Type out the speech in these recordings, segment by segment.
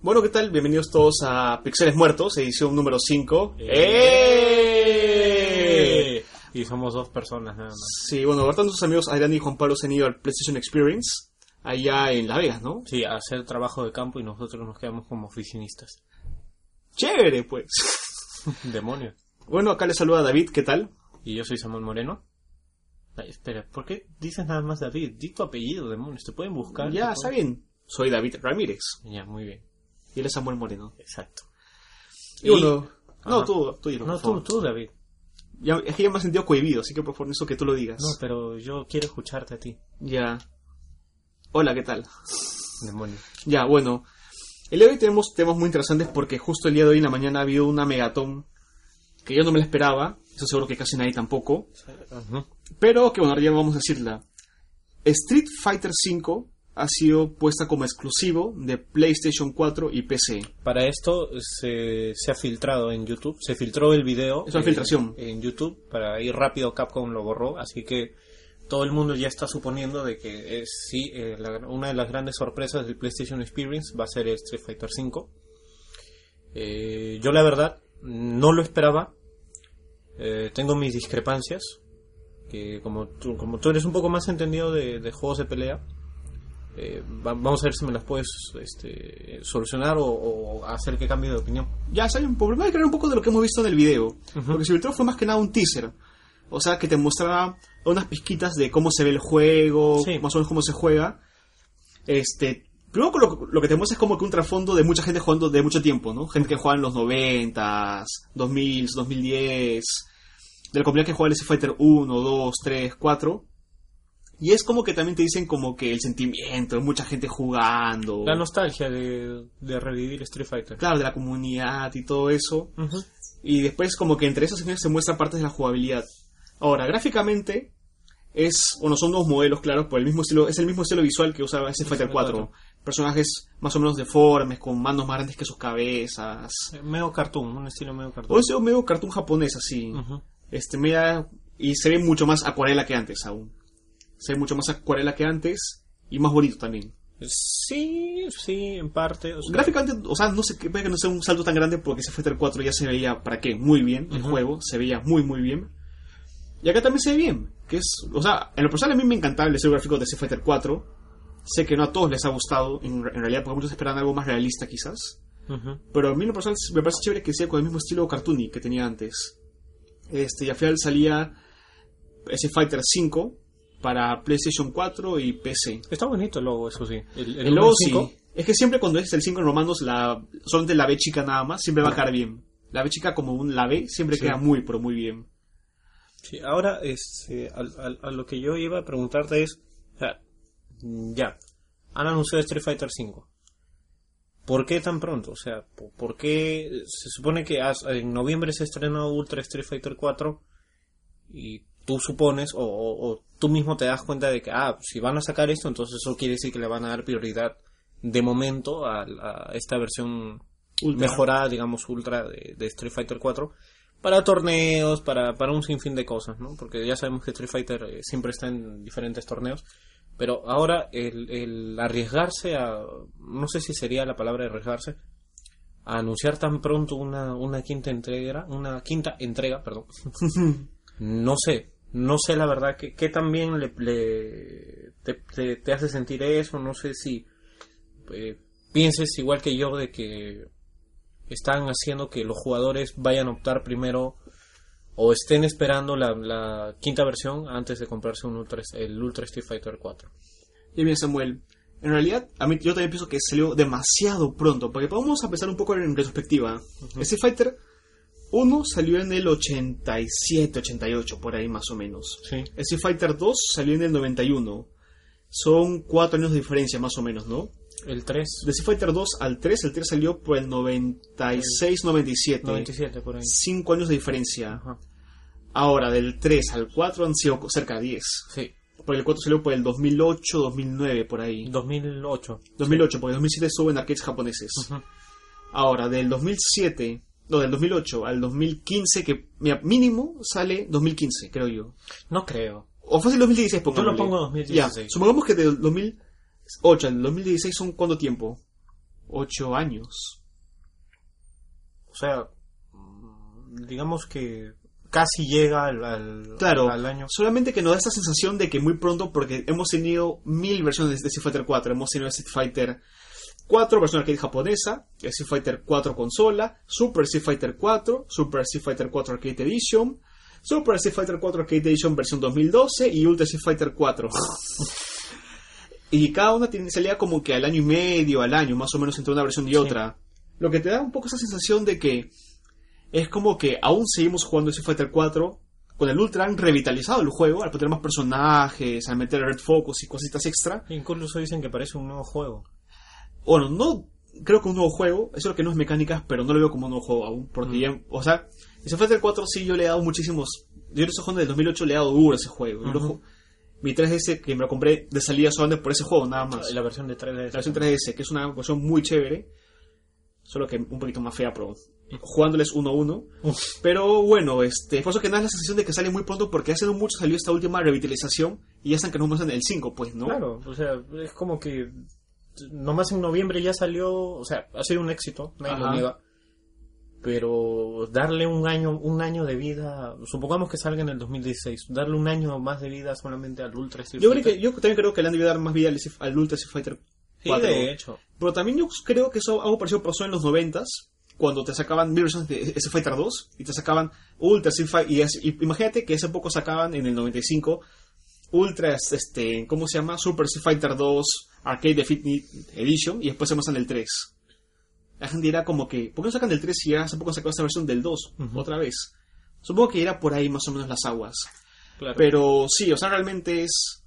Bueno, ¿qué tal? Bienvenidos todos a Pixeles Muertos, edición número 5. ¡Eh! Y somos dos personas nada más. Sí, bueno, ahorita nuestros amigos Adrián y Juan Pablo se han ido al PlayStation Experience, allá en La Vegas, ¿no? Sí, a hacer trabajo de campo y nosotros nos quedamos como oficinistas. Chévere, pues. Demonio. Bueno, acá les saluda David, ¿qué tal? Y yo soy Samuel Moreno. Ay, espera, ¿por qué dices nada más David? Di tu apellido, demonios. Te pueden buscar. Ya, está bien. Soy David Ramírez Ya, muy bien. Y él es Samuel Moreno. Exacto. Y bueno, no, tú, tú, dilo, No, tú, tú, David. Ya, es que ya me he sentido cohibido, así que por favor, eso que tú lo digas. No, pero yo quiero escucharte a ti, Ya. Hola, ¿qué tal? demonio. Ya, bueno. El día de hoy tenemos temas muy interesantes porque justo el día de hoy en la mañana ha habido una megatón que yo no me la esperaba. Eso seguro que casi nadie tampoco. Pero que bueno, ahora ya vamos a decirla. Street Fighter V ha sido puesta como exclusivo de PlayStation 4 y PC. Para esto se, se ha filtrado en YouTube, se filtró el video Es una eh, filtración. en YouTube, para ir rápido Capcom lo borró, así que todo el mundo ya está suponiendo de que es, sí, eh, la- una de las grandes sorpresas del PlayStation Experience va a ser Street Fighter V. Eh, yo la verdad no lo esperaba, Eh, tengo mis discrepancias, que como tú, como tú eres un poco más entendido de, de juegos de pelea, eh, va- vamos a ver si me las puedes este, solucionar o, o hacer que cambie de opinión. Ya, ¿saben? Por primero hay que hablar un poco de lo que hemos visto en el video. Porque se filtró fue más que nada un teaser. O sea, que te mostraba unas pizquitas de cómo se ve el juego, Sí. más o menos cómo se juega. Este, con lo, lo que te muestra es como que un trasfondo de mucha gente jugando de mucho tiempo, ¿no? Gente que juega en los 90s, 2000, 2010, de la comunidad que juega el Fighter 1, 2, 3, 4. Y es como que también te dicen como que el sentimiento, mucha gente jugando. La nostalgia de, de revivir Street Fighter. Claro, de la comunidad y todo eso. Y después como que entre esas secciones se muestran partes de la jugabilidad. Ahora, gráficamente es, bueno, son dos modelos, claro, por el mismo estilo, es el mismo estilo visual que usaba Street Fighter 4. Personajes más o menos deformes, con manos más grandes que sus cabezas. Eh, Medio cartoon, un estilo medio cartoon. O ese medio cartoon japonés así. Este, media, y se ve mucho más acuarela que antes aún. Se ve mucho más acuarela que antes y más bonito también. Sí, sí, en parte. o sea, Gráficamente, o sea, no sé qué puede que no sea un salto tan grande porque ese Fighter 4 ya se veía, ¿para qué? Muy bien, el juego, se veía muy, muy bien. Y acá también se ve bien, que es, o sea, en lo personal a mí me encantaba el estilo gráfico de ese Fighter 4. Sé que no a todos les ha gustado, en, en realidad, porque muchos esperan algo más realista quizás. Pero a mí en lo personal me parece chévere que sea con el mismo estilo cartoony que tenía antes. Este, y al final salía ese Fighter 5 para PlayStation 4 y PC. Está bonito el logo, eso sí. El, El logo sí. Es que siempre cuando es el 5 en romanos, la, solamente la B chica nada más, siempre va a quedar bien. La B chica como un la B siempre Sí. queda muy, pero muy bien. Sí, ahora, este, al- al- a, lo que yo iba a preguntarte es, o sea, ya, han anunciado Street Fighter V. ¿Por qué tan pronto? O sea, ¿por, qué se supone que en noviembre se estrenó Ultra Street Fighter 4 y tú supones o, o- o tú mismo te das cuenta de que, ah, si van a sacar esto, entonces eso quiere decir que le van a dar prioridad de momento a, a esta versión Ultra. mejorada, digamos, ultra de, de Street Fighter 4 para torneos, para, para un sinfín de cosas, ¿no? Porque ya sabemos que Street Fighter eh, siempre está en diferentes torneos, pero ahora el, el arriesgarse a, no sé si sería la palabra arriesgarse, a anunciar tan pronto una, una quinta entrega, una quinta entrega, perdón, no sé, no sé la verdad que, que también le, le- te, te- te hace sentir eso, no sé si eh, pienses igual que yo de que están haciendo que los jugadores vayan a optar primero o estén esperando la, la quinta versión antes de comprarse un Ultra, el Ultra Street Fighter 4. Y bien, Samuel. En realidad, a mí yo también pienso que salió demasiado pronto, porque vamos a pensar un poco en retrospectiva. Ese Fighter 1 salió en el 87, 88, por ahí más o menos. Sí. Ese Fighter 2 salió en el 91. Son cuatro años de diferencia más o menos, ¿no? El 3, De Street Fighter 2 al 3, el 3 salió por el 96-97. 97 por ahí. 5 años de diferencia. Ajá. Ahora, del 3 al 4 han sido cerca de 10. Sí, Porque el 4 salió por el 2008-2009, por ahí. 2008. 2008, porque el 2007 estuvo en arcades japoneses. Ujú. Ahora, del 2007, no, del 2008 al 2015, que mira, mínimo sale 2015, creo yo. No creo. O fue el 2016, Yo lo pongo 2016. Ya, supongamos que del 2008 al 2016 son cuánto tiempo? 8 años. O sea, mm, digamos que casi llega al, al, Claro, al año. solamente que nos da esta sensación de que muy pronto, porque hemos tenido mil versiones de Street Fighter 4. Hemos tenido Street Fighter 4, versión arcade japonesa, Street Fighter 4 consola, Super Street Fighter 4, Super Street Fighter 4 Arcade Edition, Super Street Fighter 4 Arcade Edition versión 2012 y Ultra Street Fighter 4. y cada una tiene, salía como que al año y medio, al año, más o menos entre una versión y otra. Lo que te da un poco esa sensación de que es como que aún seguimos jugando Street Fighter 4 con el Ultra han revitalizado el juego al poner más personajes, al meter Red Focus y cositas extra. Incluso dicen que parece un nuevo juego. Bueno, no creo que un nuevo juego, eso es lo que no es mecánicas, pero no lo veo como un nuevo juego aún, porque Mm. ya- o sea, Street Fighter 4 sí yo le he dado muchísimos, yo en ese juego del 2008 le he dado duro a ese juego. Ujú. ju- mi 3DS que me lo compré de salida solamente por ese juego, nada más. La versión de 3D. La versión 3DS, que es una versión muy chévere, solo que un poquito más fea, pero jugándoles uno a uno. Uf. Pero bueno, este, por eso que nada la sensación de que sale muy pronto, porque hace no mucho salió esta última revitalización y ya están que nos muestran el 5, pues, ¿no? Claro, o sea, es como que nomás en noviembre ya salió, o sea, ha sido un éxito, nadie lo niega. Pero darle un año, un año de vida, supongamos que salga en el 2016, darle un año más de vida solamente al Ultra Street Yo, creo Fighter. que, yo también creo que le han debido dar más vida al, al Ultra Street Fighter Sí, 4. de hecho. Pero también yo creo que eso algo parecido pasó en los 90s, cuando te sacaban mil versiones de Street Fighter 2 y te sacaban Ultra Street Fighter. Y, es- y imagínate que hace poco sacaban en el 95 Ultra, este, ¿cómo se llama? Super Street Fighter 2 Arcade Definitive Edition y después se muestran el 3. La gente dirá como que, ¿por qué no sacan del 3 si ya hace poco sacaron esta versión del 2 Ujú. otra vez? Supongo que irá por ahí más o menos las aguas. Claro. Pero sí, o sea, realmente es.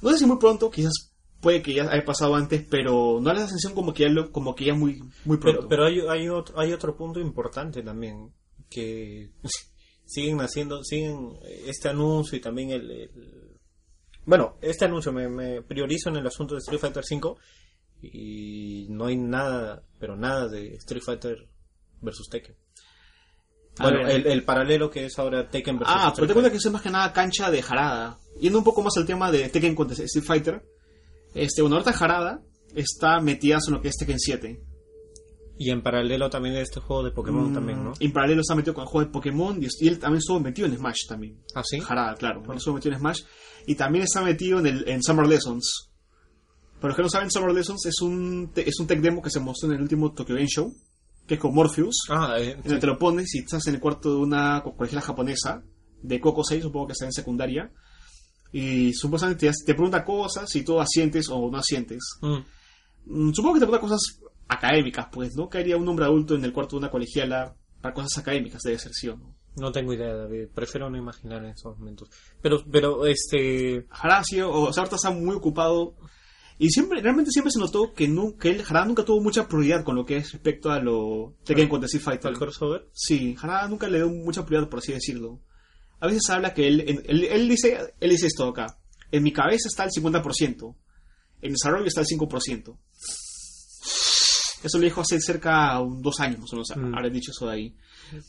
No sé si muy pronto, quizás puede que ya haya pasado antes, pero no da la sensación como que ya, lo- como que ya muy, muy pronto. Pero, pero hay, hay, otro, hay otro punto importante también, que siguen haciendo, siguen este anuncio y también el... el- Bueno, este anuncio me, me priorizo en el asunto de Street Fighter V y no hay nada, pero nada de Street Fighter versus Tekken. Bueno, el, el paralelo que es ahora Tekken versus ah, pero Street te cuenta Fighter. que eso es más que nada cancha de jarada. Yendo un poco más al tema de Tekken contra Street Fighter. Este, bueno, ahorita jarada está metida en lo que es Tekken 7. Y en paralelo también este juego de Pokémon Mm, también, ¿no? En paralelo está metido con el juego de Pokémon y, y él también estuvo metido en Smash también. ¿Ah, sí? Jarada, claro. Ah. Él estuvo metido en Smash. Y también está metido en, el, en Summer Lessons. Para los que no saben, Summer Lessons es un, te- es un tech demo que se mostró en el último Tokyo Game Show. Que es con Morpheus. Ah, eh, En donde te lo pones y estás en el cuarto de una co- colegiala japonesa. De Coco 6, supongo que está en secundaria. Y supuestamente te, te pregunta cosas y tú asientes o no asientes. mm. Mm, Supongo que te pregunta cosas académicas, pues, ¿no? Haría un hombre adulto en el cuarto de una colegiala para cosas académicas, debe ser, ¿sí o no? No tengo idea, David. Prefiero no imaginar en esos momentos. Pero, pero, este... Harasio, o ahorita está muy ocupado. Y siempre, realmente siempre se notó que, nu- que él, Harada nunca tuvo mucha prioridad con lo que es respecto a lo Tekken contra Street Fighter. ¿Al crossover? Sí, Harada nunca le dio mucha prioridad, por así decirlo. A veces habla que él, él, él dice, él dice esto acá. En mi cabeza está el 50%. En desarrollo está el 5%. Eso lo dijo hace cerca de un- dos años, más o menos, Mm. habré dicho eso de ahí.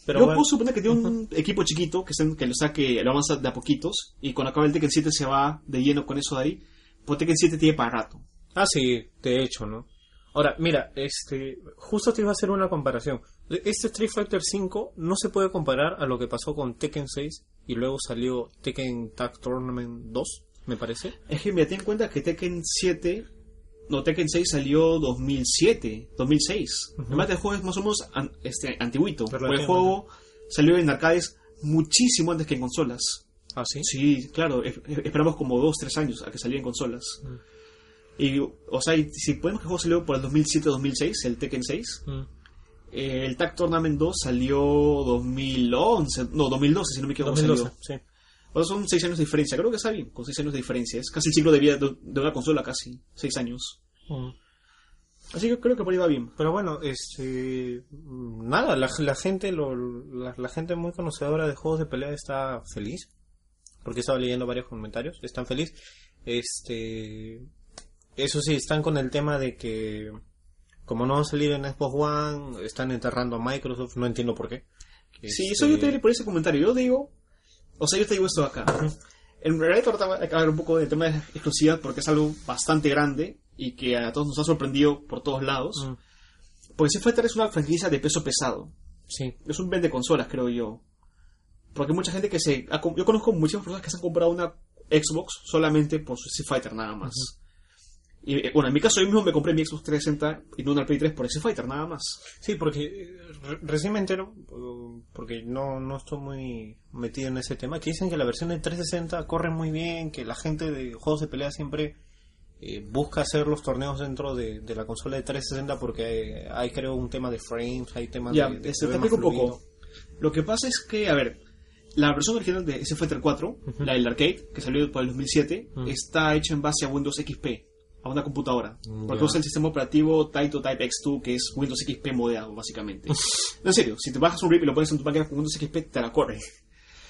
Pero Yo bueno, puedo suponer que tiene un equipo chiquito que, estén- que lo saque, lo avanza de a poquitos y cuando acabe el Tekken 7 se va de lleno con eso de ahí. Pues Tekken 7 tiene para rato. Ah, sí, de hecho, ¿no? Ahora, mira, este, justo te iba a hacer una comparación. Este Street Fighter V no se puede comparar a lo que pasó con Tekken 6 y luego salió Tekken Tag Tournament 2, me parece. Es que mira, ten en cuenta que Tekken 7, no, Tekken 6 salió 2007, 2006. Ujú. Además, el juego es más o menos an- este, antiguito. El juego salió en arcades muchísimo antes que en consolas. Ah, sí. Sí, claro, esperamos como 2, 3 años a que saliera en consolas. Mm. Y, o sea, y si podemos que el juego salió por el 2007-2006, el Tekken 6, Mm. eh, el Tag Tournament 2 salió 2011, no, 2012, si no me equivoco. 2012, salió. sí. Son 6 años de diferencia, creo que está bien, con 6 años de diferencia. Es casi el ciclo de vida de, de una consola, casi, 6 años. Mm. Así que creo que por ahí va bien. Pero bueno, este, mm, nada, la, la gente, lo, la, la gente muy conocedora de juegos de pelea está feliz, porque estaba leyendo varios comentarios, están feliz. Este, eso sí, están con el tema de que, como no van a salir en Xbox One, están enterrando a Microsoft, no entiendo por qué. Sí, Este, eso yo te diré por ese comentario. Yo digo, o sea, yo te digo esto acá. En realidad trataba de hablar un poco del tema de exclusividad porque es algo bastante grande y que a todos nos ha sorprendido por todos lados. Mm. Porque Street Fighter es una franquicia de peso pesado. Sí. Es un vende consolas, creo yo. Porque mucha gente que se... Yo conozco muchas personas que se han comprado una Xbox solamente por su Street Fighter, nada más. Y eh, bueno, en mi caso yo mismo me compré mi Xbox 360 y no una Play 3 por Street Fighter, nada más. Sí, porque eh, re- recién me entero, eh, porque no, no estoy muy metido en ese tema, que dicen que la versión de 360 corre muy bien, que la gente de juegos de pelea siempre eh, busca hacer los torneos dentro de, de la consola de 360 porque hay, hay, creo un tema de frames, hay temas Ya, de... de se te un poco. Lo que pasa es que, a ver, la versión original de Street Fighter 4, la del arcade, que salió por el 2007, Ujú. está hecha en base a Windows XP, a una computadora. Mm, Porque usa el sistema operativo Taito Type X2, que es Windows XP modeado, básicamente. No, en serio, si te bajas un RIP y lo pones en tu máquina con Windows XP, te la corre.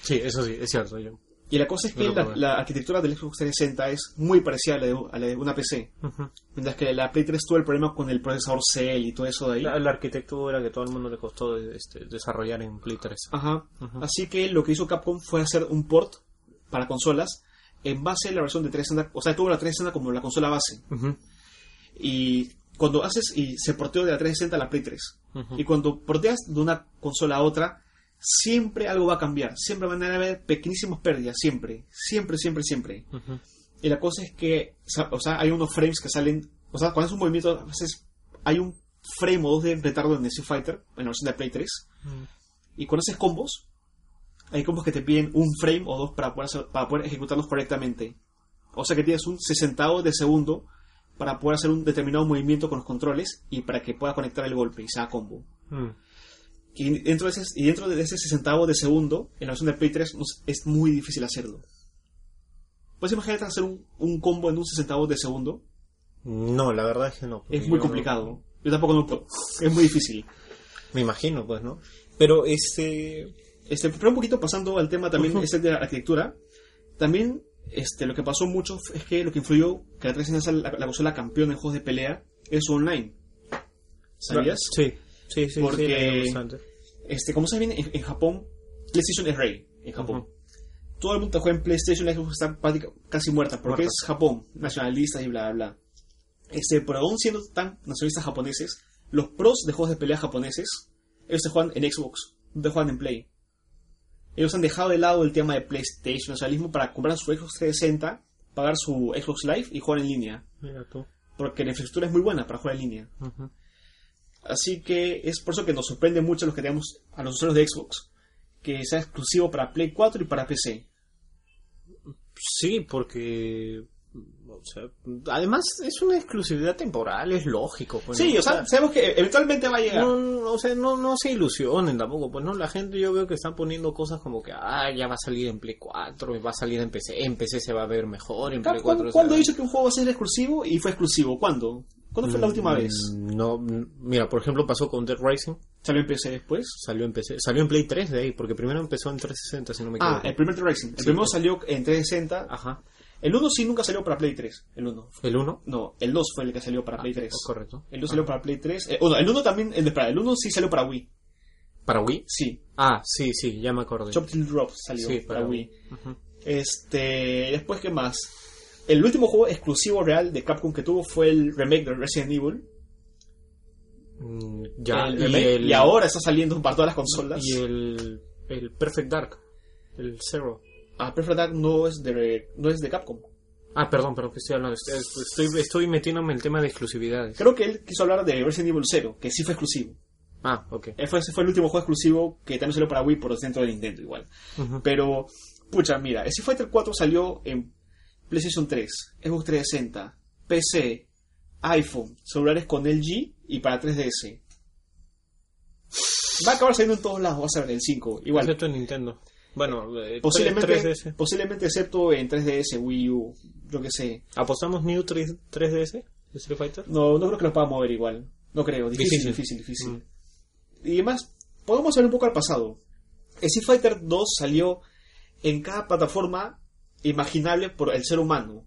Sí, eso sí, es cierto. Yo. Y la cosa es que la, la arquitectura del Xbox 360 es muy parecida a la, de, a la de una PC. Ujú. Mientras que la Play 3 tuvo el problema con el procesador Cell y todo eso de ahí. La, la arquitectura que todo el mundo le costó este, desarrollar en Play 3. Ajá. Ujú. Así que lo que hizo Capcom fue hacer un port para consolas en base a la versión de 360. O sea, tuvo la 360 como la consola base. Y cuando haces y se porteó de la 360 a la Play 3. Ujú. Y cuando porteas de una consola a otra, siempre algo va a cambiar. Siempre van a haber pequeñísimas pérdidas. Siempre. Siempre, siempre, siempre. Y la cosa es que, o sea, hay unos frames que salen. O sea, cuando haces un movimiento, a veces hay un frame o dos de retardo en Street Fighter, en la versión de Play 3. Y cuando haces combos, hay combos que te piden un frame o dos para poder, hacer- para poder ejecutarlos correctamente. O sea que tienes un sesentavo de segundo para poder hacer un determinado movimiento con los controles y para que pueda conectar el golpe y sea combo. Mm. Y dentro de ese, y dentro de ese sesentavo de segundo, en la versión de Play 3 no es- muy difícil hacerlo. ¿Puedes imaginarte hacer un, un combo en un sesentavo de segundo? No, la verdad es que no. Es muy complicado. Yo tampoco lo puedo. Es muy difícil. Me imagino, pues, ¿no? Pero este. Este, pero un poquito pasando al tema también Ujú. este de la arquitectura, también este, lo que pasó mucho es que lo que influyó que la 360 sea la, la consola campeona en juegos de pelea es su online. ¿Sabías? Sí, sí, sí. Porque- sí. Este, como sabes bien, en, en Japón, PlayStation es rey en Japón. Ujú. Todo el mundo juega en PlayStation, la Xbox está casi muerta, porque Muerta. es Japón, nacionalista y bla, bla, bla. Este, pero aún siendo tan nacionalistas japoneses, los pros de juegos de pelea japoneses, ellos se juegan en Xbox, no te juegan en Play. Ellos han dejado de lado el tema de PlayStation, nacionalismo, para comprar su Xbox 360, pagar su Xbox Live y jugar en línea. Mira tú. Porque la infraestructura es muy buena para jugar en línea. Así que es por eso que nos sorprende mucho los que tenemos a los usuarios de Xbox, que sea exclusivo para Play 4 y para PC. Sí, porque. O sea, además es una exclusividad temporal, es lógico. pues, Sí, ¿no? o sea, sabemos que eventualmente va a llegar. No, no, o sea, no, no se ilusionen tampoco, pues no, la gente yo veo que están poniendo cosas como que, ah, ya va a salir en Play 4, y va a salir en PC, en PC se va a ver mejor, en Play Capcom, 4 se ¿Cuándo dicho que un juego va a ser exclusivo y fue exclusivo? ¿Cuándo? ¿Cuándo fue la última Mm, vez? No, mira, por ejemplo pasó con Dead Rising, ¿Salió en PC después? salió en PC, salió en Play 3 de ahí, porque primero empezó en 360, si no me Ah, equivoco. el primer Dead Rising. El Sí, primero pues. salió en 360. Ajá, El 1 sí nunca salió para Play 3. El 1. el 1. No, el 2 fue el que salió para Play 3. Correcto. El 2 salió para Play 3. Eh, bueno, el 1 también, el, espera, el 1 sí salió para Wii. ¿Para Wii? Sí. Ah, sí, sí, ya me acordé. Chop Till Drop salió Sí, para, para Wii. Este, después, ¿qué más? El último juego exclusivo real de Capcom que tuvo fue el remake de Resident Evil. Mm, Ya, el y, el- y ahora está saliendo para todas las consolas. Y el, el Perfect Dark, el Zero. Ah, Perfect Dark no es de, no es de Capcom. Ah, perdón, perdón, que estoy hablando. Estoy, estoy, estoy metiéndome en el tema de exclusividades. Creo que él quiso hablar de Resident Evil 0, que sí fue exclusivo. Ah, ok. Ese fue, ese fue el último juego exclusivo que también salió para Wii por dentro de Nintendo igual. Pero, pucha, mira, Street Fighter 4 salió en PlayStation 3, Xbox 360, PC, iPhone, celulares con LG y para 3DS. Va a acabar saliendo en todos lados, vas a ver, el 5. Igual, Excepto en Nintendo. Bueno, eh, posiblemente, 3DS. posiblemente excepto en 3DS, Wii U, yo que sé. ¿Apostamos New 3, 3DS de Street Fighter? No, no creo que lo pueda mover igual. No creo, difícil, Difícil. difícil, difícil. Mm. Y además, podemos ver un poco al pasado. Street Fighter 2 salió en cada plataforma imaginable por el ser humano.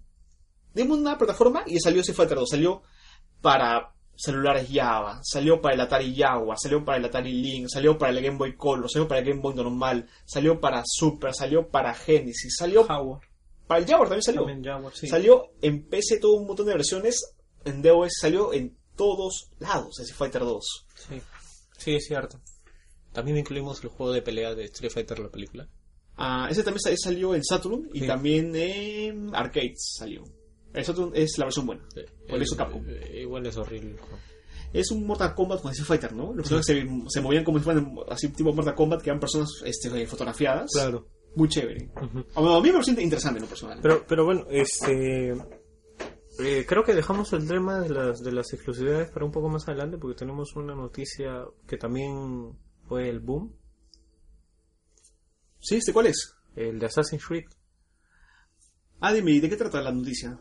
Dimos una plataforma y salió Street Fighter 2. Salió para celulares Java, salió para el Atari Jaguar, salió para el Atari Link, salió para el Game Boy Color, salió para el Game Boy normal, salió para Super, salió para Genesis, salió Jaguar. para el Jaguar también salió. También Jaguar, sí. Salió en PC todo un montón de versiones, en DOS salió en todos lados Street Fighter 2. Sí. sí, es cierto. También incluimos el juego de pelea de Street Fighter, la película. Ah, ese también sa- salió en Saturn y Sí. también en Arcades salió. Saturn es la versión buena. Por eso Eh, Capcom. eh, igual es horrible. Es un Mortal Kombat con Street Fighter, ¿no? Los personajes se, se movían como si fueran así tipo Mortal Kombat, que eran personas este, fotografiadas. Claro. Muy chévere. A a mí me parece interesante en lo personal. Pero, pero bueno, este. eh, creo que dejamos el tema de las, de las exclusividades para un poco más adelante porque tenemos una noticia que también fue el boom, ¿Sí? ¿Este cuál es? el de Assassin's Creed. Ah, dime, ¿de qué trata la noticia?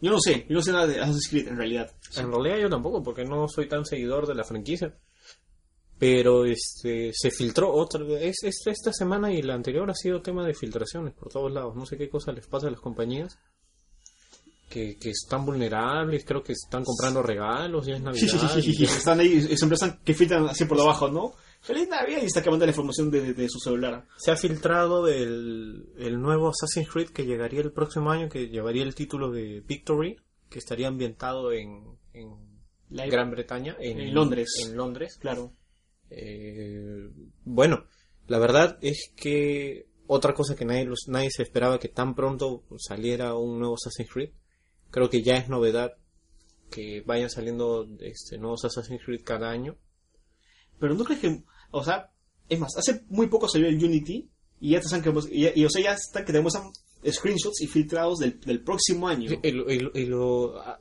Yo no sé, yo no sé nada de Assassin's Creed en realidad. En realidad yo tampoco porque no soy tan seguidor de la franquicia. Pero este se filtró otra es, es- esta semana y la anterior ha sido tema de filtraciones por todos lados. No sé qué cosa les pasa a las compañías que, que están vulnerables, creo que están comprando regalos, ya es sí, Navidad. sí, sí, sí, sí. Están ahí, es empresas que filtran así por debajo, ¿no? Feliz Navidad y está quemando la información de, de- de su celular. Se ha filtrado el, el nuevo Assassin's Creed que llegaría el próximo año, que llevaría el título de Victory, que estaría ambientado en, en La- Gran Bretaña, en, En Londres. En Londres. Claro. Eh, bueno, la verdad es que otra cosa que nadie, los- nadie se esperaba que tan pronto saliera un nuevo Assassin's Creed. Creo que ya es novedad que vayan saliendo este, nuevos Assassin's Creed cada año. Pero no crees que, o sea, es más, hace muy poco salió el Unity y ya te están que, y, y, o sea, ya están que te muestran screenshots y filtrados del, del próximo año.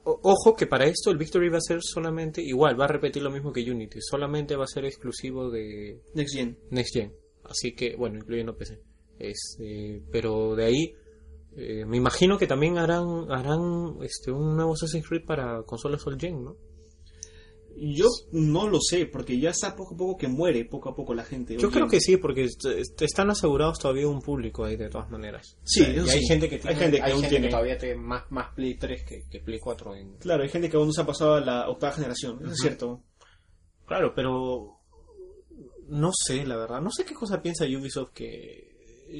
Ojo que para esto el Victory va a ser solamente igual, va a repetir lo mismo que Unity, solamente va a ser exclusivo de Next Gen. Next Gen. Así que, bueno, incluyendo PC. Este, pero de ahí, eh, me imagino que también harán harán este un nuevo Assassin's Creed para consolas All Gen, ¿no? Yo no lo sé, porque ya está poco a poco que muere poco a poco la gente. Yo creo que sí, porque est- est- están asegurados todavía un público ahí de todas maneras. Sí, O sea, eso y hay sí. gente que Hay tiene, gente que aún tiene. todavía tiene más, más Play 3 que, que Play 4 en, Claro, hay gente que aún no se ha pasado a la octava generación, es cierto. Claro, pero no sé, la verdad, no sé qué cosa piensa Ubisoft que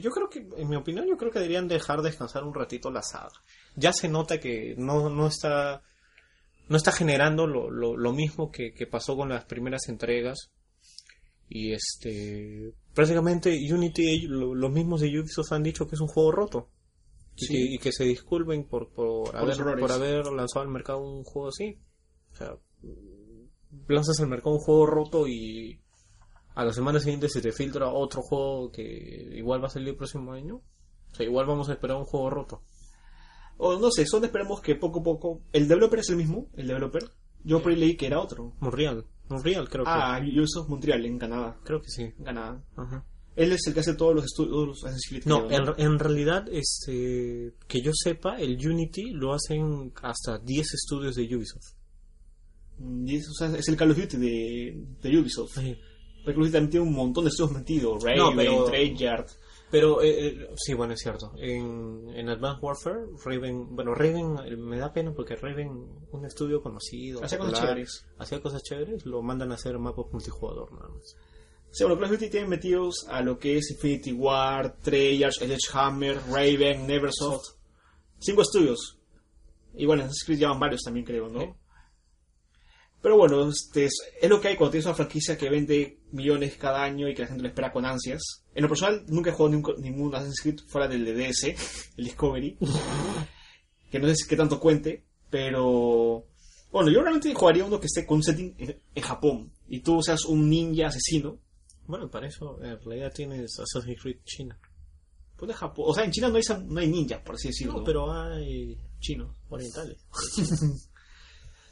yo creo que en mi opinión yo creo que deberían dejar descansar un ratito la saga. Ya se nota que no no está no está generando lo, lo, lo mismo que, que pasó con las primeras entregas. Y este prácticamente Unity lo- los mismos de Ubisoft han dicho que es un juego roto. Y, que, y que se disculpen por, por, haber, los errores. por haber lanzado al mercado un juego así. O sea, lanzas al mercado un juego roto y a la semana siguiente se te filtra otro juego que igual va a salir el próximo año. O sea, igual vamos a esperar un juego roto. O no sé, solo esperemos que poco a poco. ¿El developer es el mismo? ¿El developer? Yo por ahí leí que era otro. Montreal. Montreal creo Ah, Ubisoft Montreal, en Canadá. que. Creo que sí. En Canadá. Ajá. Él es el que hace todos los estudios, los No, en, en realidad, este, que yo sepa, el Unity lo hacen hasta 10 estudios de Ubisoft. Y es, o sea, es el Call of Duty de, de Ubisoft. Call of Duty también tiene un montón de estudios metidos. Raven, No, pero- Treyarch. Pero, eh, eh, sí, bueno, es cierto. En, en Advanced Warfare, Raven, bueno, Raven eh, me da pena porque Raven, un estudio conocido, Hacía cosas chéveres. hacía cosas chéveres, lo mandan a hacer mapas multijugador nada más. Sí, bueno, Call of Duty tiene metidos a lo que es Infinity War, Treyarch, Sledgehammer, Raven, Neversoft. Cinco estudios. Y bueno, en Assassin's Creed llevan varios también, creo, ¿no? Pero bueno, este es, es lo que hay cuando tienes una franquicia que vende millones cada año y que la gente lo espera con ansias. En lo personal, nunca he jugado ningún, ningún Assassin's Creed fuera del DDS, el Discovery. que no sé qué tanto cuente, pero... Bueno, yo realmente jugaría uno que esté con un setting en, en Japón. Y tú seas un ninja asesino. Bueno, para eso en realidad tienes Assassin's Creed China. Pues de Japón. O sea, en China no hay, no hay ninjas, por así decirlo. No, pero hay chinos. orientales.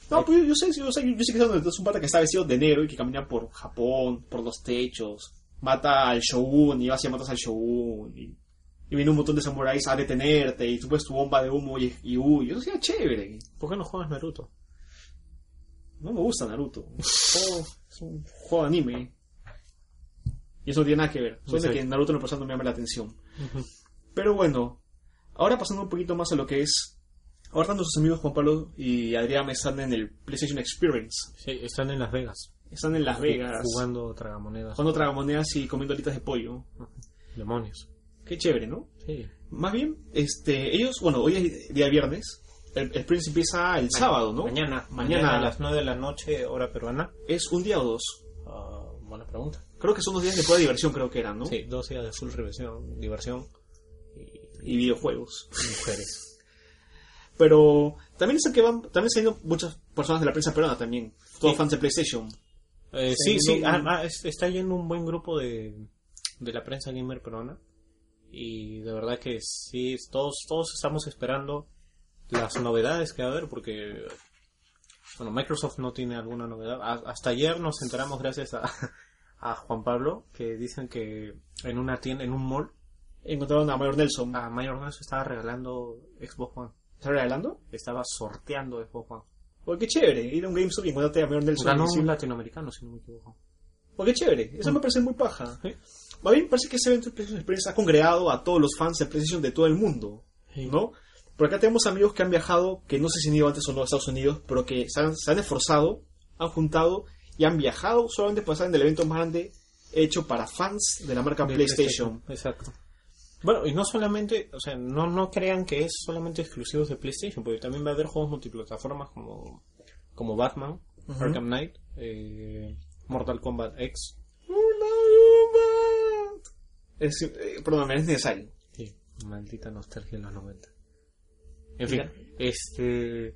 No, pues yo, yo sé, yo sé, yo sé que es un pata que está vestido de negro y que camina por Japón, por los techos, mata al shogun y vas y matas al shogun y, y viene un montón de samuráis a detenerte y tú ves tu bomba de humo y, y uy, eso sería chévere. ¿Por qué no juegas Naruto? No me gusta Naruto. Juego- es un juego de anime. Y eso no tiene nada que ver. Solo de Sí. que Naruto en personal no me llama la atención. Pero bueno, ahora pasando un poquito más a lo que es. Ahora nuestros amigos Juan Pablo y Adrián están en el PlayStation Experience. Sí, están en Las Vegas. Están en Las Vegas. Jugando tragamonedas. Jugando tragamonedas y comiendo alitas de pollo. Demonios. Qué chévere, ¿no? Sí. Más bien, este, ellos, bueno, hoy es día viernes. El, el Prince empieza el sábado, ¿no? Mañana, Mañana. mañana a las 9 de la noche, hora peruana. ¿Es un día o dos? Ah, buena pregunta. Creo que son dos días de pura diversión, creo que eran, ¿no? Sí, dos días de full diversión, diversión Y videojuegos. y mujeres. Pero también dicen que van, también se han ido muchas personas de la prensa peruana también. Todos Sí. fans de PlayStation. Eh, Sí, sí, no- ah, ah, es- está yendo un buen grupo de, de la prensa gamer peruana. Y de verdad que sí, todos, todos estamos esperando las novedades que va a haber porque, bueno, Microsoft no tiene alguna novedad. A- hasta ayer nos enteramos gracias a, a Juan Pablo que dicen que en una tienda, en un mall, Encontraron a Mayor Nelson. a Mayor Nelson estaba regalando Xbox One. ¿Está regalando? Estaba sorteando Xbox One. Porque qué chévere. Ir a un GameStop y encontrarte a Mayor Nelson. Ganó un latinoamericano, si no me equivoco. Porque qué chévere. Eso me parece muy paja. Sí. Más bien parece que ese evento de PlayStation Experience ha congregado a todos los fans de PlayStation de todo el mundo. ¿No? Por acá tenemos amigos que han viajado, que no sé si han ido antes o no a Estados Unidos, pero que se han, se han esforzado, han juntado y han viajado solamente para estar en el evento más grande hecho para fans de la marca de PlayStation. Exacto. Bueno, y no solamente, o sea, no, no crean que es solamente exclusivos de PlayStation, porque también va a haber juegos multiplataformas como, como Batman, Ujú. Arkham Knight, eh, Mortal Kombat X. Es, eh, perdón, es necesario. Sí, maldita nostalgia de los 90. En fin, este...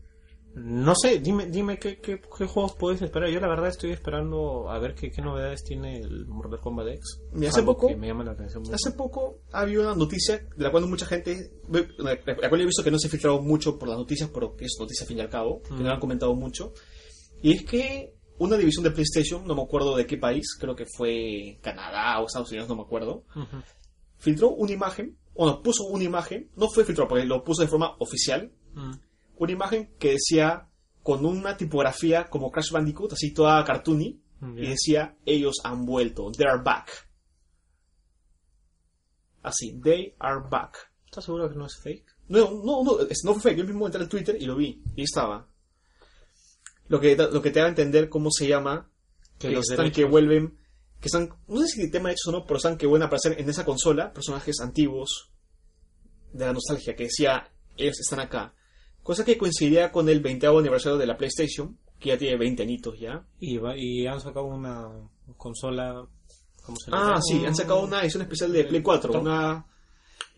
No sé, dime, dime qué, qué, qué juegos puedes esperar. Yo la verdad estoy esperando a ver qué, qué novedades tiene el Mortal Kombat X. Mira, hace poco- que me llama la atención mucho. Hace poco ha habido una noticia de la cual mucha gente, la cual he visto que no se ha filtrado mucho por las noticias, pero que es noticia al fin y al cabo, que no han comentado mucho, y es que una división de PlayStation, no me acuerdo de qué país, creo que fue Canadá o Estados Unidos, no me acuerdo, filtró una imagen, o no, puso una imagen, no fue filtrado porque lo puso de forma oficial, Mm. Una imagen que decía con una tipografía como Crash Bandicoot, así toda cartoony, Mm, y decía ellos han vuelto, they are back. Así, they are back. ¿Estás seguro que no es fake? No, no, no, no fue fake. Yo mismo entré al Twitter y lo vi. Y estaba. Lo que, lo que te da a entender cómo se llama. Que Que, los están que vuelven. Que están. No sé si el tema de hechos o no, pero están que vuelven a aparecer en esa consola. Personajes antiguos. De la nostalgia. Que decía. Ellos están acá. Cosa que coincidía con el 20 aniversario de la PlayStation. Que ya tiene 20 añitos ya. Y, va- y han sacado una consola. ¿Cómo se Ah, llama? sí. Han sacado una edición especial de Play 4. Una.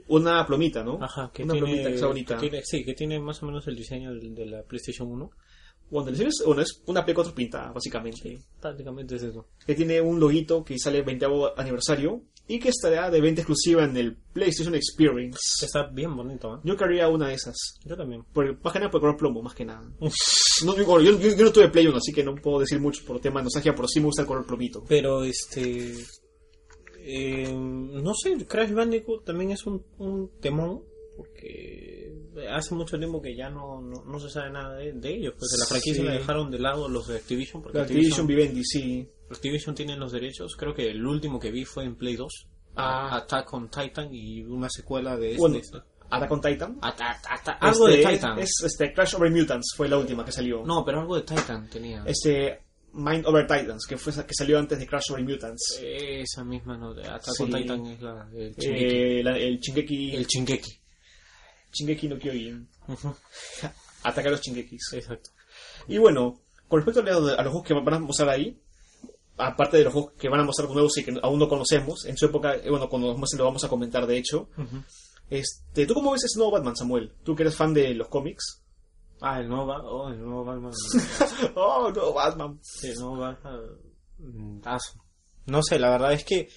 Una plomita, ¿no? Ajá, que una tiene, plomita que está bonita. que tiene- Sí, que tiene más o menos el diseño de, de la PlayStation 1. Bueno, el diseño es, bueno, es una Play 4 pintada, básicamente. Prácticamente es eso. que tiene un loguito que sale 20 aniversario y que estará de venta exclusiva en el PlayStation Experience. Está bien bonito, ¿eh? Yo querría una de esas. Yo también. Por, más que nada por color plomo, más que nada. No, yo, yo- yo no tuve Play 1, así que no puedo decir mucho por tema de nostalgia, pero sí me gusta el color plomito. Pero este. eh, no sé, Crash Bandicoot también es un, un temón. Porque hace mucho tiempo que ya no, no, no se sabe nada de, de ellos. Pues de la franquicia Sí. la dejaron de lado los de Activision. Porque La Activision Vivendi, sí. Activision tiene los derechos. Creo que el último que vi fue en Play 2. Ah. Attack on Titan y una secuela de este. Bueno, Attack on Titan. Algo de Este, Titan. Es este, Crash Over Mutants, fue la última que salió. No, pero algo de Titan tenía. Este, Mind Over Titans, que fue que salió antes de Crash Over Mutants. Esa misma, ¿no? De Attack Sí. on Titan es la el Shingeki. Eh, la- el Shingeki, el Shingeki. Shingeki no Kyojin. Ataca a los Shingekis. Exacto. Y bueno, con respecto a los, a los juegos que van a mostrar ahí, aparte de los juegos que van a mostrar nuevos y que aún no conocemos, en su época, eh, bueno, cuando nos muestren lo vamos a comentar de hecho. Este, ¿Tú cómo ves ese nuevo Batman, Samuel? ¿Tú que eres fan de los cómics? Ah, el nuevo, Ba- oh, el nuevo Batman. oh, nuevo Batman. Sí, el nuevo Batman. mm, ah, No sé, la verdad es que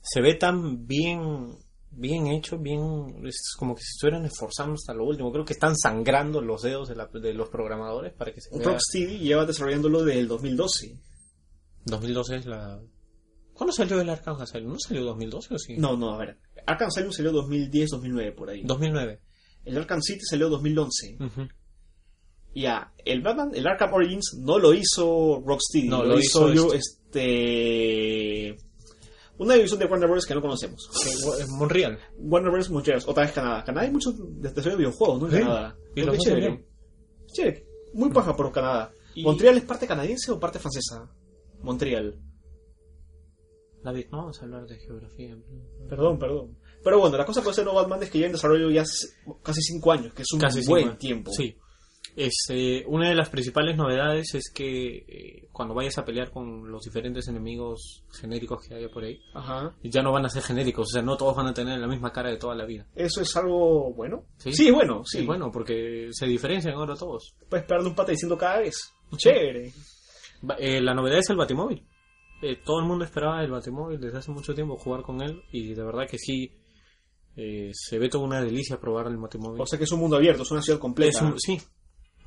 se ve tan bien bien hecho, bien es como que se estuvieran esforzando hasta lo último. Creo que están sangrando los dedos de, la- de los programadores para que se vea. Rocksteady lleva desarrollándolo desde el 2012. 2012 es la ¿Cuándo salió el Arkham Asylum? ¿No salió 2012 o sí? No, no, a ver. Arkham Asylum salió 2010-2009 por ahí. 2009. El Arkham City salió 2011. Ujú. Ya, el Batman, el Arkham Origins no lo hizo Rocksteady, No, lo, lo hizo, hizo yo, este... Una división de Warner Bros. que no conocemos. Que- en Monreal. Warner Bros. Montreal, otra vez Canadá. Canadá hay muchos desarrollo de videojuegos, ¿no? En Sí. Canadá. Y hacen chévere. Chévere. Muy paja por Canadá. Y- ¿Montreal es parte canadiense o parte francesa? Montreal. No vamos a hablar de geografía. Perdón, perdón. Pero bueno, la cosa con ese nuevo Batman es que ya en desarrollo ya hace casi 5 años, que es un Casi buen cinco. tiempo. Sí. Es, eh, una de las principales novedades es que eh, cuando vayas a pelear con los diferentes enemigos genéricos que haya por ahí, Ajá. ya no van a ser genéricos, o sea, no todos van a tener la misma cara de toda la vida. Eso es algo bueno. Sí. Sí, bueno, sí. Sí, bueno, porque se diferencian ahora todos. Puedes pegarle un pata diciendo cada vez. Chévere. Eh, la novedad es el Batimóvil. Eh, todo el mundo esperaba el Batimóvil desde hace mucho tiempo jugar con él y de verdad que sí eh, se ve toda una delicia probar el Batimóvil. O sea que es un mundo abierto, es una ciudad completa. es un- sí,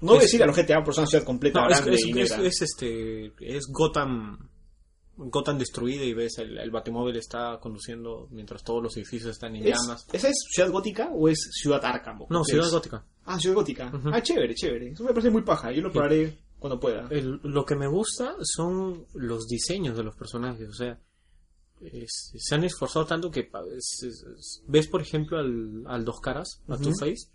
no voy a decir a los GTA, pero es una ciudad completa, No, grande es- y es- negra. es, este es Gotham Gotham destruida y ves el, el Batimóvil está conduciendo mientras todos los edificios están en ¿Es- llamas. ¿Esa es ciudad gótica o es ciudad Arkham? No, ¿Qué Ciudad es? Gótica. Ah, ciudad gótica. Ah, chévere, chévere. Eso me parece muy paja. Yo lo probaré cuando pueda. El- lo que me gusta son los diseños de los personajes, o sea, es- se han esforzado tanto que es- ves por ejemplo al, al dos caras, a Ujú. Two-Face,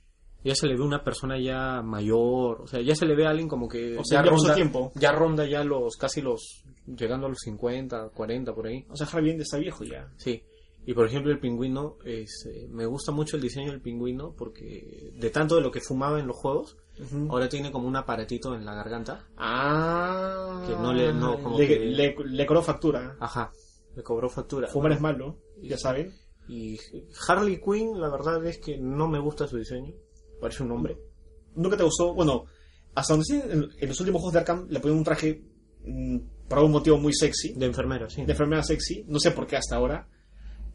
ya se le ve una persona ya mayor, o sea, ya se le ve a alguien como que O sea, ya tiempo. ya ronda ya los casi los llegando a los 50, 40 por ahí. O sea, Harvey está viejo ya. Sí. Y por ejemplo el pingüino, es, eh, me gusta mucho el diseño del pingüino porque de tanto de lo que fumaba en los juegos, ahora tiene como un aparatito en la garganta. Ah. Que no le- no, como le, que- le, le cobró factura. Ajá, le cobró factura. Fumar es malo, ya saben. Y Harley Quinn, la verdad es que no me gusta su diseño. Parece un hombre. ¿Nunca te gustó? Bueno, hasta donde sé, en, en los últimos juegos de Arkham le ponían un traje mm, por algún motivo muy sexy. De enfermera, sí. De enfermera sexy. No sé por qué hasta ahora.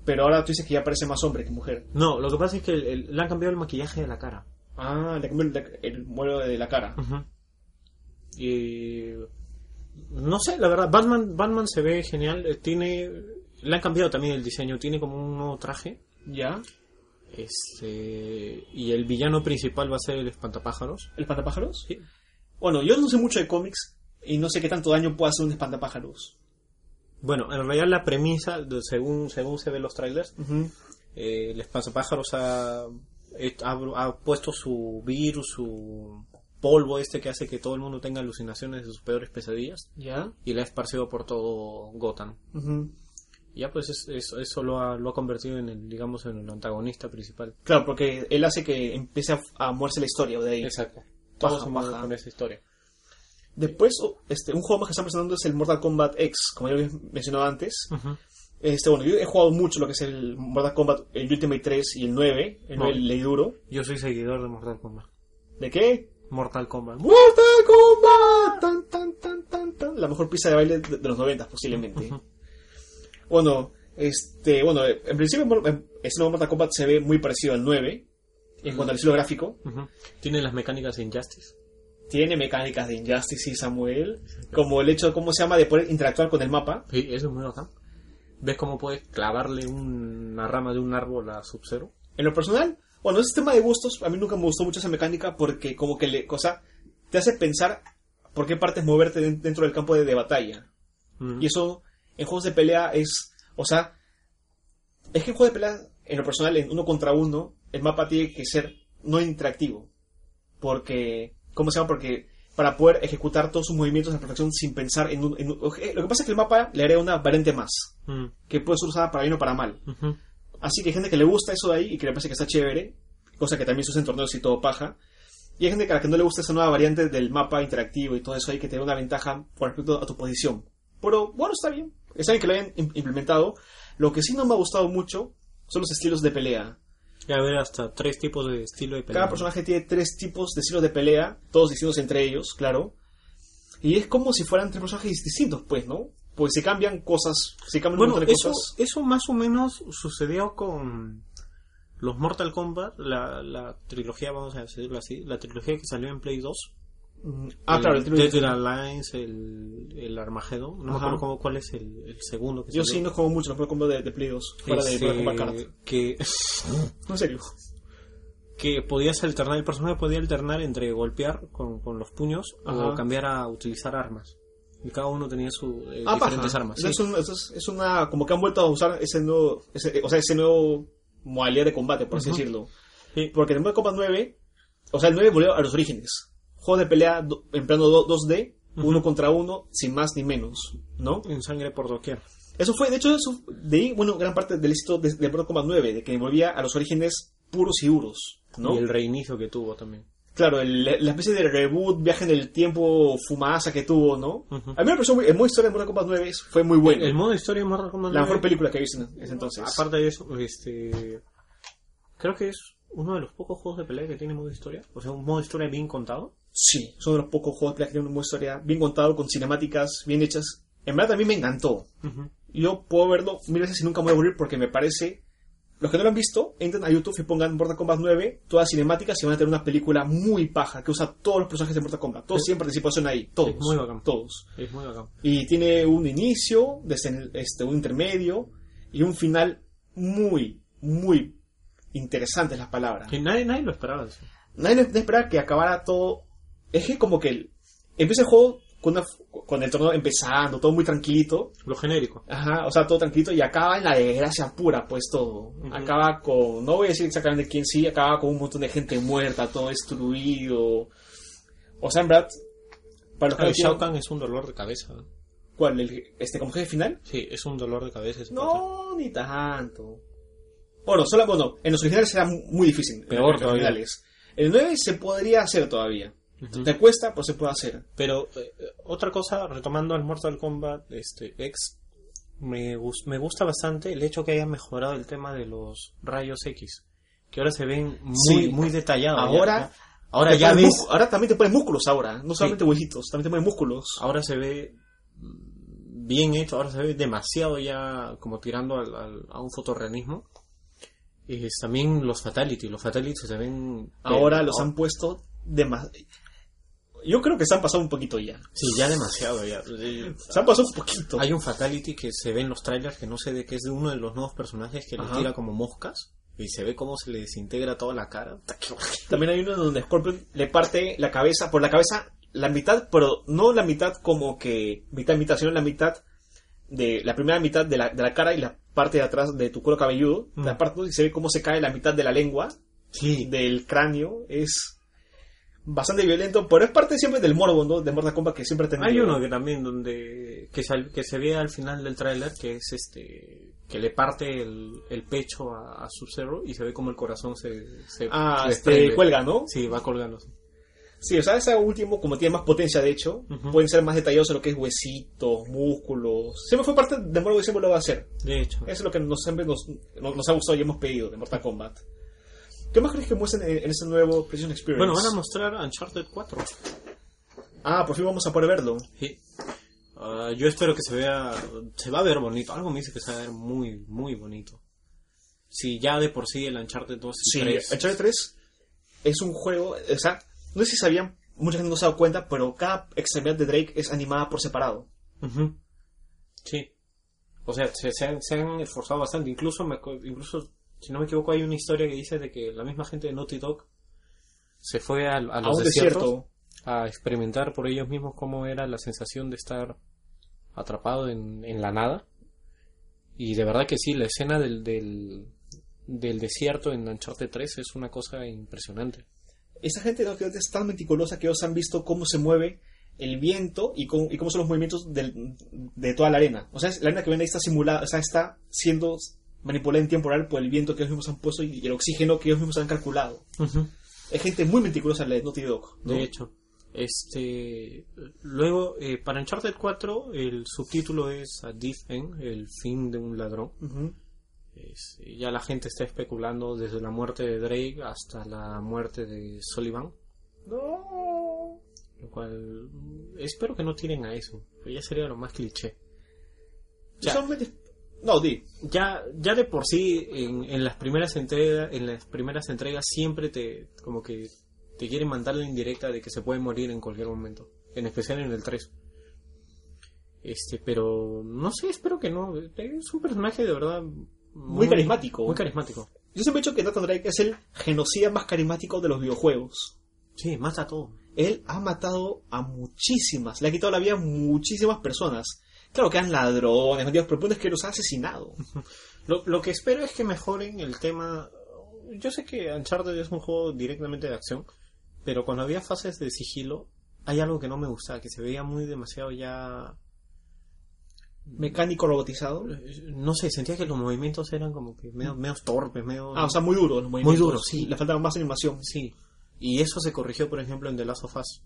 Pero ahora tú dices que ya parece más hombre que mujer. No, lo que pasa es que el- el- le han cambiado el maquillaje de la cara. Ah, le cambió el, el modelo de la cara. Y no sé, la verdad, Batman, Batman se ve genial. eh, Tiene, le han cambiado también el diseño. Tiene como un nuevo traje. ¿Ya? Este, y el villano principal va a ser el espantapájaros. ¿El espantapájaros? Sí. Bueno, yo no sé mucho de cómics y no sé qué tanto daño puede hacer un espantapájaros. Bueno, en realidad la premisa, según, según se ven los trailers, eh, el espantapájaros ha, eh, ha, ha puesto su virus, su polvo este que hace que todo el mundo tenga alucinaciones de sus peores pesadillas ¿Ya? y la ha esparcido por todo Gotham. Ya pues es- es- eso lo ha, lo ha convertido en el, digamos, en el antagonista principal. Claro, porque él hace que empiece a, a moverse la historia de ahí. Exacto. Paja, Todo se mueve paja. con esa historia. Después, oh, este, un juego más que están presentando es el Mortal Kombat X, como ya había mencionado antes. Este, bueno, yo he jugado mucho lo que es el Mortal Kombat, el Ultimate 3 y el 9, el 9 No. leí duro. Yo soy seguidor de Mortal Kombat. ¿De qué? Mortal Kombat. ¡Mortal Kombat! Tan, tan, tan, tan, tan. La mejor pista de baile de, de los 90, posiblemente. bueno, este, bueno, en principio este nuevo Mortal Kombat se ve muy parecido al 9 en cuanto al estilo gráfico. Tiene las mecánicas de Injustice. Tiene mecánicas de Injustice y Samuel, como el hecho, ¿cómo se llama?, de poder interactuar con el mapa. Sí, eso es muy bacán. ¿Ves cómo puedes clavarle una rama de un árbol a Sub-Zero? En lo personal, bueno, ese tema de gustos, a mí nunca me gustó mucho esa mecánica porque como que le, cosa, te hace pensar por qué partes moverte den- dentro del campo de, de batalla. Y eso en juegos de pelea es, o sea, es que en juegos de pelea, en lo personal, en uno contra uno, el mapa tiene que ser no interactivo. Porque, ¿cómo se llama? Porque para poder ejecutar todos sus movimientos a perfección sin pensar en un... en un- lo que pasa es que el mapa le agrega una variante más, Mm, que puede ser usada para bien o para mal. Así que hay gente que le gusta eso de ahí y que le parece que está chévere, cosa que también se usa en torneos y todo paja. Y hay gente a la que no le gusta esa nueva variante del mapa interactivo y todo eso ahí que te da una ventaja con respecto a tu posición. Pero bueno, está bien. Está bien que lo hayan im- implementado. Lo que sí no me ha gustado mucho son los estilos de pelea. Ya ver hasta tres tipos de estilo de pelea. Cada personaje tiene tres tipos de estilos de pelea, todos distintos entre ellos, claro. Y es como si fueran tres personajes distintos, pues, ¿no? Pues se cambian cosas, se cambian un Bueno, montón de eso, cosas. eso más o menos sucedió con los Mortal Kombat, la, la trilogía, vamos a decirlo así, la trilogía que salió en Play 2. Ah, el claro, el Dead Alliance, el, el Armageddon. No me Ajá. acuerdo cómo, cuál es el, el segundo que Yo sí no juego mucho, no juego combo de, de Play 2, fuera de Este, Kombat Kart. que, No, en serio. que podías alternar, el personaje podía alternar entre golpear con, con los puños Ajá. o cambiar a utilizar armas. Y cada uno tenía su eh, Ah, diferentes paja. armas. Es, sí. un- eso es, es una. Como que han vuelto a usar ese nuevo. Ese, o sea, ese nuevo modalidad de combate, por así decirlo. Sí. Porque en Mortal Kombat 9. O sea, el 9 volvió a los orígenes. Juego de pelea do- empleando do- 2D, uno contra uno, sin más ni menos. ¿No? En sangre por doquier. Eso fue, de hecho, eso, de ahí, bueno, gran parte del éxito de, de Mortal Kombat 9, de que volvía a los orígenes puros y duros. ¿no? Y el reinicio que tuvo también. Claro, el- la especie de reboot, viaje en el tiempo, fumasa que tuvo, ¿no? A mí me pareció muy, el modo historia de Mortal Kombat 9 fue muy bueno. El modo historia de Mortal Kombat la 9, mejor película que he visto en ese entonces. Aparte de eso, este. Creo que es uno de los pocos juegos de pelea que tiene modo historia. O sea, un modo historia bien contado. Sí, son de los pocos juegos de que tienen un modo historia bien contado, con cinemáticas bien hechas. En verdad a mí me encantó. Yo puedo verlo mil veces y nunca me voy a aburrir porque me parece... Los que no lo han visto, entren a YouTube y pongan Mortal Kombat 9, todas cinemáticas y van a tener una película muy paja que usa todos los personajes de Mortal Kombat. Todos tienen participación ahí, todos. Es muy bacán. Todos. Es muy bacán. Y tiene un inicio, desde este, un intermedio y un final muy, muy interesantes las palabras. Que nadie, nadie lo esperaba. eso. Nadie esperaba que acabara todo. Es que como que empieza el juego con, una- con el torneo empezando, todo muy tranquilito. Lo genérico. Ajá, o sea, todo tranquilito y acaba en la desgracia pura, pues todo. Acaba con, no voy a decir exactamente quién sí, acaba con un montón de gente muerta, todo destruido. O sea, en verdad, para los que Shao Kahn es un dolor de cabeza. ¿cuál? El, este, como jefe final? Sí, es un dolor de cabeza. ese. No, ni tanto. Bueno, solo, bueno, en los originales era mu- muy difícil. Peor en los todavía. originales. El 9 se podría hacer todavía. Te cuesta, pero se puede hacer. Pero eh, otra cosa, retomando al Mortal Kombat este, X, me, gus- me gusta bastante el hecho que hayan mejorado el tema de los rayos X. Que ahora se ven muy, Sí. muy detallados. Ahora- ya- ahora ya ves. Ahora también te ponen músculos ahora. No solamente huesitos, también te ponen músculos. Ahora se ve mm, bien hecho, ahora se ve demasiado ya como tirando al- al- a un fotorrealismo. Y es también los Fatality, los Fatality se ven... Ahora eh, los oh, han puesto demasiado. Yo creo que se han pasado un poquito ya. Sí, ya demasiado ya. Eh, Se han pasado un poquito. Hay un Fatality que se ve en los trailers que no sé de qué es de uno de los nuevos personajes que le Ajá. tira como moscas y se ve cómo se le desintegra toda la cara. También hay uno donde Scorpion le parte la cabeza, por la cabeza, la mitad, pero no la mitad como que mitad mitad, sino la mitad de la primera mitad de la, de la cara y la parte de atrás de tu cuero cabelludo. Mm. La parte donde se ve cómo se cae la mitad de la lengua, Sí, del cráneo. Es bastante violento, pero es parte siempre del morbo, ¿no? De Mortal Kombat que siempre tenido. hay uno que también donde que se, que se ve al final del tráiler que es este que le parte el, el pecho a, a Sub-Zero y se ve como el corazón se, se Ah, este, cuelga, ¿no? Sí, va colgando. Sí, o sea, ese último, como tiene más potencia, de hecho, Ujú. pueden ser más detallados en lo que es huesitos, músculos. Siempre fue parte de morbo y siempre lo va a hacer. De hecho. Eso es lo que nos, siempre nos, nos, nos ha gustado y hemos pedido de Mortal Kombat. ¿Qué más crees que muestren en, en ese nuevo PlayStation Experience? Bueno, van a mostrar Uncharted 4. Ah, por fin vamos a poder verlo. Sí. Ah, yo espero que se vea, se va a ver bonito. Algo me dice que se va a ver muy, muy bonito. Si ya de por sí el Uncharted 2 y Sí, 3 Uncharted 3 es un juego, o sea, no sé si sabían, mucha gente no se ha dado cuenta, pero cada extremidad de Drake es animada por separado. Sí. O sea, se, se han, se han esforzado bastante. Incluso, me, incluso, si no me equivoco, hay una historia que dice de que la misma gente de Naughty Dog se fue a, a A los un desiertos desierto. a experimentar por ellos mismos cómo era la sensación de estar atrapado en, en la nada. Y de verdad que sí, la escena del, del, del desierto en Uncharted 3 es una cosa impresionante. Esa gente de Naughty Dog es tan meticulosa que ellos han visto cómo se mueve el viento y cómo, y cómo son los movimientos del- de toda la arena. O sea, la arena que ven ahí está simulada, o sea, está siendo manipulada en tiempo real por el viento que ellos mismos han puesto y el oxígeno que ellos mismos han calculado. Es gente muy meticulosa la de Naughty Dog. ¿no? De hecho, este luego eh, para Uncharted 4 el subtítulo es A Thief End, el fin de un ladrón. Es- ya la gente está especulando desde la muerte de Drake hasta la muerte de Sullivan, No. lo cual espero que no tiren a eso, que ya sería lo más cliché. Ya. No, di. Ya, ya de por sí en, en las primeras entregas, en las primeras entregas siempre te como que te quieren mandar la indirecta de que se puede morir en cualquier momento, en especial en el 3. Este, pero no sé, espero que no. Es un personaje de verdad muy, carismático. Muy carismático. Yo siempre he dicho que Nathan Drake es el genocida más carismático de los videojuegos. Sí, mata a todo. Él ha matado a muchísimas, le ha quitado la vida a muchísimas personas. Claro que eran ladrones, bandidos, pero el punto es que los ha asesinado. Lo, lo que espero es que mejoren el tema. Yo sé que Uncharted es un juego directamente de acción, pero cuando había fases de sigilo, hay algo que no me gustaba, que se veía muy demasiado ya. Mecánico robotizado. No sé, sentía que los movimientos eran como que medio, medio torpes, medio. Ah, o sea, muy duros los Muy movimientos. duros, sí. Le faltaba más animación. sí. Y eso se corrigió, por ejemplo, en The Last of Us.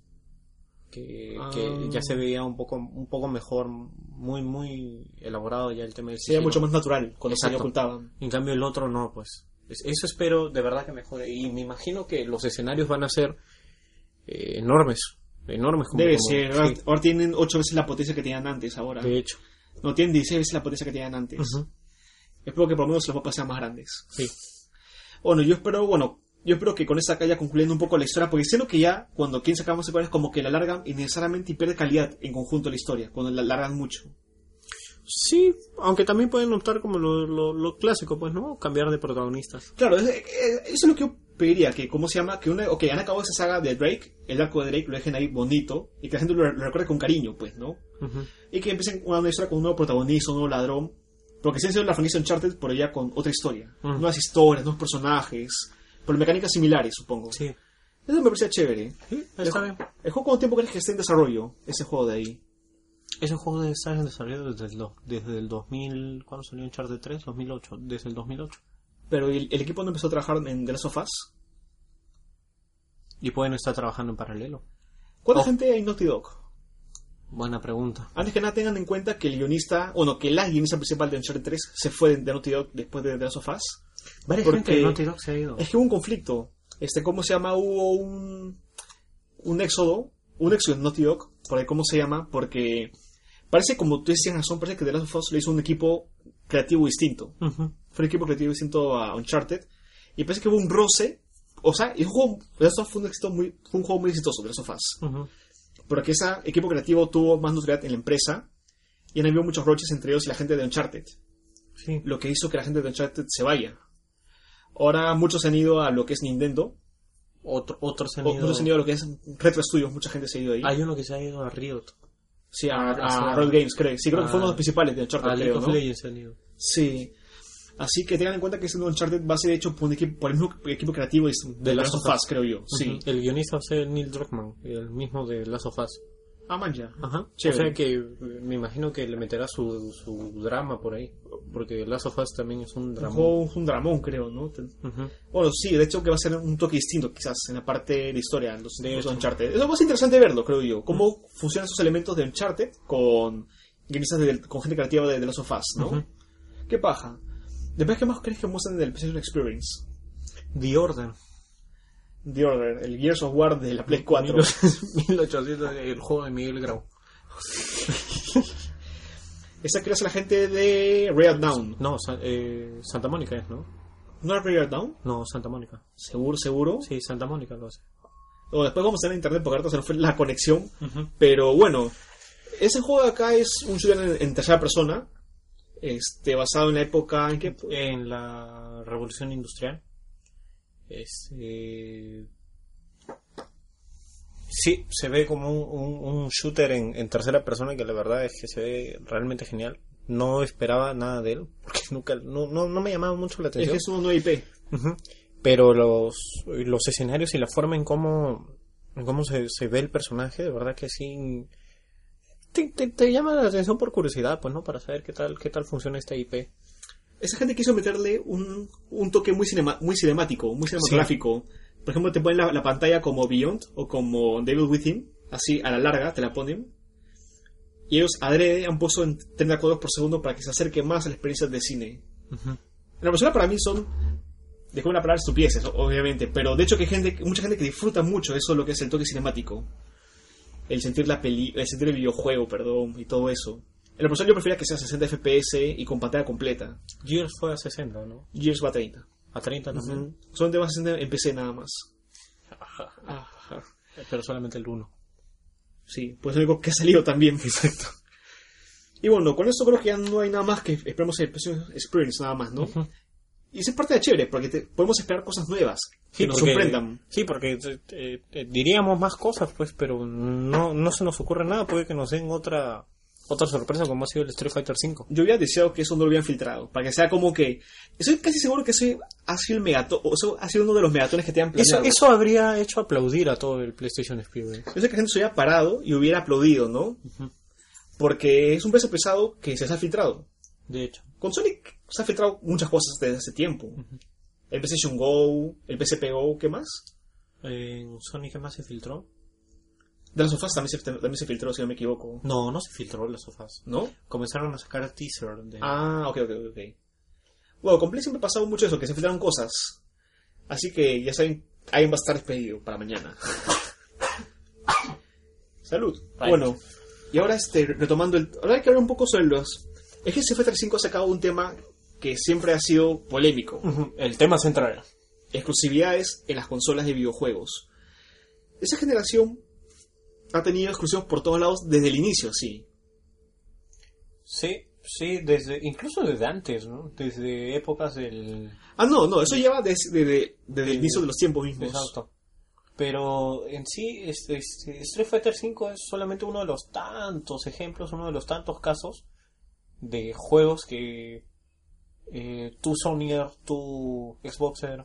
Que, Ah. que ya se veía un poco, un poco mejor, muy, muy elaborado ya el tema del Sería sigilo. mucho más natural cuando se Exacto. ocultaban. En cambio el otro no, pues. Es- Eso espero de verdad que mejore. Y me imagino que los escenarios van a ser eh, enormes. Enormes como, Debe como- ser. sí, Ahora, ahora tienen 8 veces la potencia que tenían antes ahora. de hecho. No, tienen 16 veces la potencia que tenían antes. Espero que por lo menos los mapas sean más grandes. Sí. Bueno, yo espero, bueno, yo espero que con esta acá ya concluyendo un poco la historia, porque siento que ya cuando quieren sacar más secuelas como que la largan innecesariamente y pierde calidad en conjunto la historia, cuando la largan mucho. Sí, aunque también pueden optar como lo, lo, lo clásico, pues, ¿no? Cambiar de protagonistas. Claro, es- es- eso es lo que yo pediría, que cómo se llama, que una, ok, han acabado esa saga de Drake, el arco de Drake lo dejen ahí bonito, y que la gente lo, lo recuerde con cariño, pues, ¿no? Y que empiecen una historia con un nuevo protagonista, un nuevo ladrón, porque si han sido la franquicia Uncharted, pero ya con otra historia. Nuevas historias, nuevos personajes, por mecánicas similares, supongo. Sí. Eso me parecía chévere. Sí, está bien. el juego, ¿cuánto tiempo crees que esté en desarrollo? Ese juego de ahí. Ese juego estar en desarrollo desde el, desde el 2000... ¿Cuándo salió Uncharted 3? 2008. Desde el 2008. Pero el, el equipo no empezó a trabajar en The Last of Us. Y pueden estar trabajando en paralelo. ¿Cuánta Oh. gente hay en Naughty Dog? Buena pregunta. Antes que nada tengan en cuenta que el guionista, bueno, que la guionista principal de Uncharted 3 se fue de Naughty Dog después de The Last of Us. Varias Porque- gente de Naughty Dog se ha ido. Es que hubo un conflicto. Este, ¿cómo se llama? Hubo un, un éxodo, un éxodo en Naughty Dog, por ahí, ¿cómo se llama? Porque parece, como tú decías, razón, parece que The Last of Us le hizo un equipo creativo distinto. Fue un equipo creativo distinto a Uncharted. Y parece que hubo un roce. O sea, el juego, The Last of Us fue un, éxito muy, fue un juego muy exitoso, The Last of Us. Porque ese equipo creativo tuvo más notoriedad en la empresa. Y han habido muchos roches entre ellos y la gente de Uncharted. Sí. Lo que hizo que la gente de Uncharted se vaya. Ahora muchos se han ido a lo que es Nintendo. Otro, otros han O ido... muchos se han ido a lo que es Retro Studios. Mucha gente se ha ido ahí. Hay uno que se ha ido a Riot. sí, a, a- a a- Riot Games, creo. Sí, creo que fue uno de los a- principales de Uncharted, A League creo, of ¿no? Legends se han ido. Sí. Así que tengan en cuenta que este nuevo Uncharted va a ser hecho por, un equipo, por el mismo equipo creativo de, de Last of Us, creo yo. Sí. El guionista va a ser Neil Druckmann, el mismo de Last of Us. Ah, man, ya. Ajá. Chévere. O sea que eh, me imagino que le meterá su, su drama por ahí. Porque Last of Us también es un Un drama. juego, un dramón, creo, ¿no? Ujú. Bueno, sí, de hecho que va a ser un toque distinto, quizás, en la parte de historia, en los, De los. Uncharted. Va a ser interesante verlo, creo yo. Cómo funcionan esos elementos de Uncharted con de- con gente creativa de, de Last of Us, ¿no? Ujú. ¿Qué paja? Después, ¿qué más crees que muestran del PlayStation Experience? The Order. The Order, el Gears of War de la Play 4. 1800, el juego de Miguel Grau. Esa que hace la gente de Red Down. No, eh, Santa Mónica es, ¿no? ¿No era Red Down? No, Santa Mónica. Seguro, seguro. Sí, Santa Mónica lo hace. O después vamos a ver en internet porque ahorita se nos fue la conexión. Pero bueno, ese juego de acá es un shooter en, en tercera persona. Este, basado en la época en que En la Revolución Industrial. Es, eh, Sí, se ve como un, un- un shooter en, en tercera persona que la verdad es que se ve realmente genial. No esperaba nada de él, porque nunca, no, no, no me llamaba mucho la es, atención. que es una nueva IP. Pero los, los escenarios y la forma en cómo, en cómo se, se ve el personaje, de verdad que sí. Te, te- te llama la atención por curiosidad, pues, ¿no? Para saber qué tal, qué tal funciona esta IP. Esa gente quiso meterle un, un toque muy, cinema- muy cinemático, muy cinematográfico. Por ejemplo, te ponen la, la pantalla como Beyond o como Devil Within, así a la larga te la ponen. Y ellos adrede han puesto en 30 cuadros por segundo para que se acerque más a la experiencia de cine. En la persona para mí son, dejó una palabra estupideces, obviamente, pero de hecho que hay gente, mucha gente que disfruta mucho eso, lo que es el toque cinemático. El sentir la peli, el sentir el videojuego, perdón, y todo eso. En la persona yo prefiero que sea 60 FPS y con pantalla completa. Gears fue a 60, ¿no? Gears va a 30. A 30 también. Son temas 60 en PC nada más. Ajá. Pero solamente el 1. Sí, pues lo único que ha salido también. Exacto. Y bueno, con esto creo que ya no hay nada más que esperemos el Experience nada más, ¿no? Y es parte de chévere, porque te- podemos esperar cosas nuevas que nos sorprendan. sí, porque eh, eh, diríamos más cosas, pues, pero no, no se nos ocurre nada. Puede que nos den otra otra sorpresa como ha sido el Street Fighter 5. Yo hubiera deseado que eso no lo hubieran filtrado, para que sea como que... Estoy casi seguro que ese ha sido el megato, o eso ha sido uno de los megatones que te han Eso, planeado. eso habría hecho aplaudir a todo el PlayStation Experience. Yo sé que la gente se hubiera parado y hubiera aplaudido, ¿no? Porque es un peso pesado que se ha filtrado. De hecho. Con Sonic se han filtrado muchas cosas desde hace tiempo. El PlayStation Go, el PSP Go, ¿qué más? En Sony, ¿qué más se filtró? De las sofás también se, también se filtró, si no me equivoco. No, no se filtró las sofás. ¿No? Comenzaron a sacar teaser de... Ah, ok, ok, ok. Bueno, con Play siempre ha pasado mucho eso, que se filtraron cosas. Así que ya saben, alguien va a estar despedido para mañana. Salud. Right. Bueno, y ahora este, retomando el... Ahora hay que hablar un poco sobre los... Es que CF 5 ha sacado un tema que siempre ha sido polémico. El tema central. exclusividades en las consolas de videojuegos. Esa generación ha tenido exclusivos por todos lados desde el inicio, sí. Sí, sí, desde, incluso desde antes, ¿no? Desde épocas del... Ah, no, no, eso lleva desde, desde- desde el inicio de los tiempos mismos. Exacto. Pero en sí, este, este, Street Fighter V es solamente uno de los tantos ejemplos, uno de los tantos casos de juegos que eh, tú Sonyer, tú Xboxer,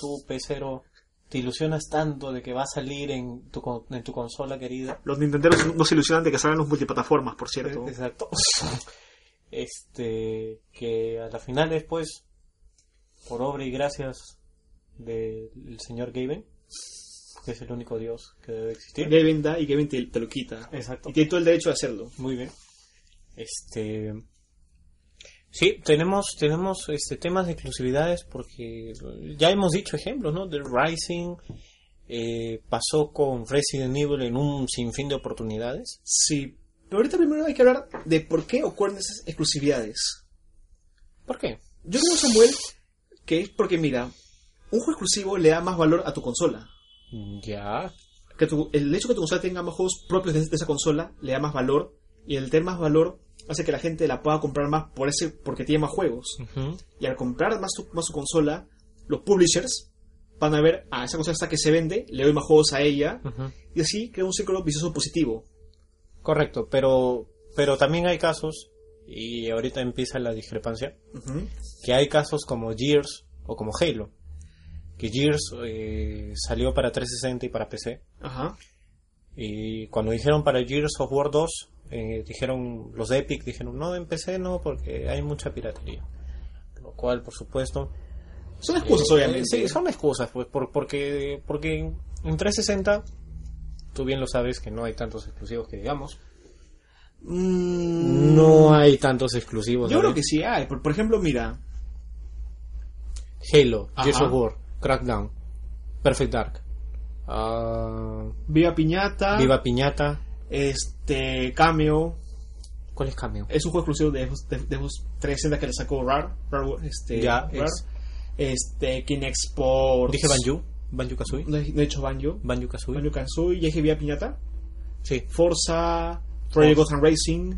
tú PCero, te ilusionas tanto de que va a salir en tu, en tu consola querida. Los Nintenderos no se ilusionan de que salgan los multiplataformas, por cierto. Exacto. Este, que a la final después, por obra y gracias del señor Gaben, que es el único dios que debe existir. Gaben da y Gaben te, te lo quita. Exacto. Y tiene todo el derecho de hacerlo. Muy bien. Este. Sí, tenemos, tenemos este, temas de exclusividades porque ya hemos dicho ejemplos, ¿no? The Rising eh, pasó con Resident Evil en un sinfín de oportunidades. Sí. Pero ahorita primero hay que hablar de por qué ocurren esas exclusividades. ¿Por qué? Yo creo, Samuel, que es porque, mira, un juego exclusivo le da más valor a tu consola. Ya. que tu- el hecho de que tu consola tenga más juegos propios de, de esa consola le da más valor y el tener más valor hace que la gente la pueda comprar más por ese porque tiene más juegos. Y al comprar más su, más su consola los publishers van a ver a esa consola está que se vende le doy más juegos a ella y así crea un círculo vicioso positivo. Correcto, pero, pero también hay casos, y ahorita empieza la discrepancia, que hay casos como Gears o como Halo. Que Gears eh, salió para 360 y para PC. ajá Y cuando dijeron para Gears of War 2, eh, dijeron, los de Epic dijeron, no, en PC no, porque hay mucha piratería. Lo cual, por supuesto... son excusas eh, obviamente Sí, son excusas, pues, por- porque, porque en 360, tú bien lo sabes que no hay tantos exclusivos que digamos. Mm, No hay tantos exclusivos. yo creo que sí hay por, por ejemplo mira Halo. Gears of War, Crackdown, Perfect Dark, ah, Viva Piñata Viva Piñata. este Cameo ¿Cuál es Cameo? es un juego exclusivo de Xbox, de, de Xbox 360 que le sacó Rare, Rare, este, Ya, Rare. es- este Kinect Sports Dije Banjo, Banjo Kazooie, no he, no he dicho Banjo Banjo Kazooie. Banjo Kazooie ya dije Vía Piñata Sí, Forza Project Gotham Racing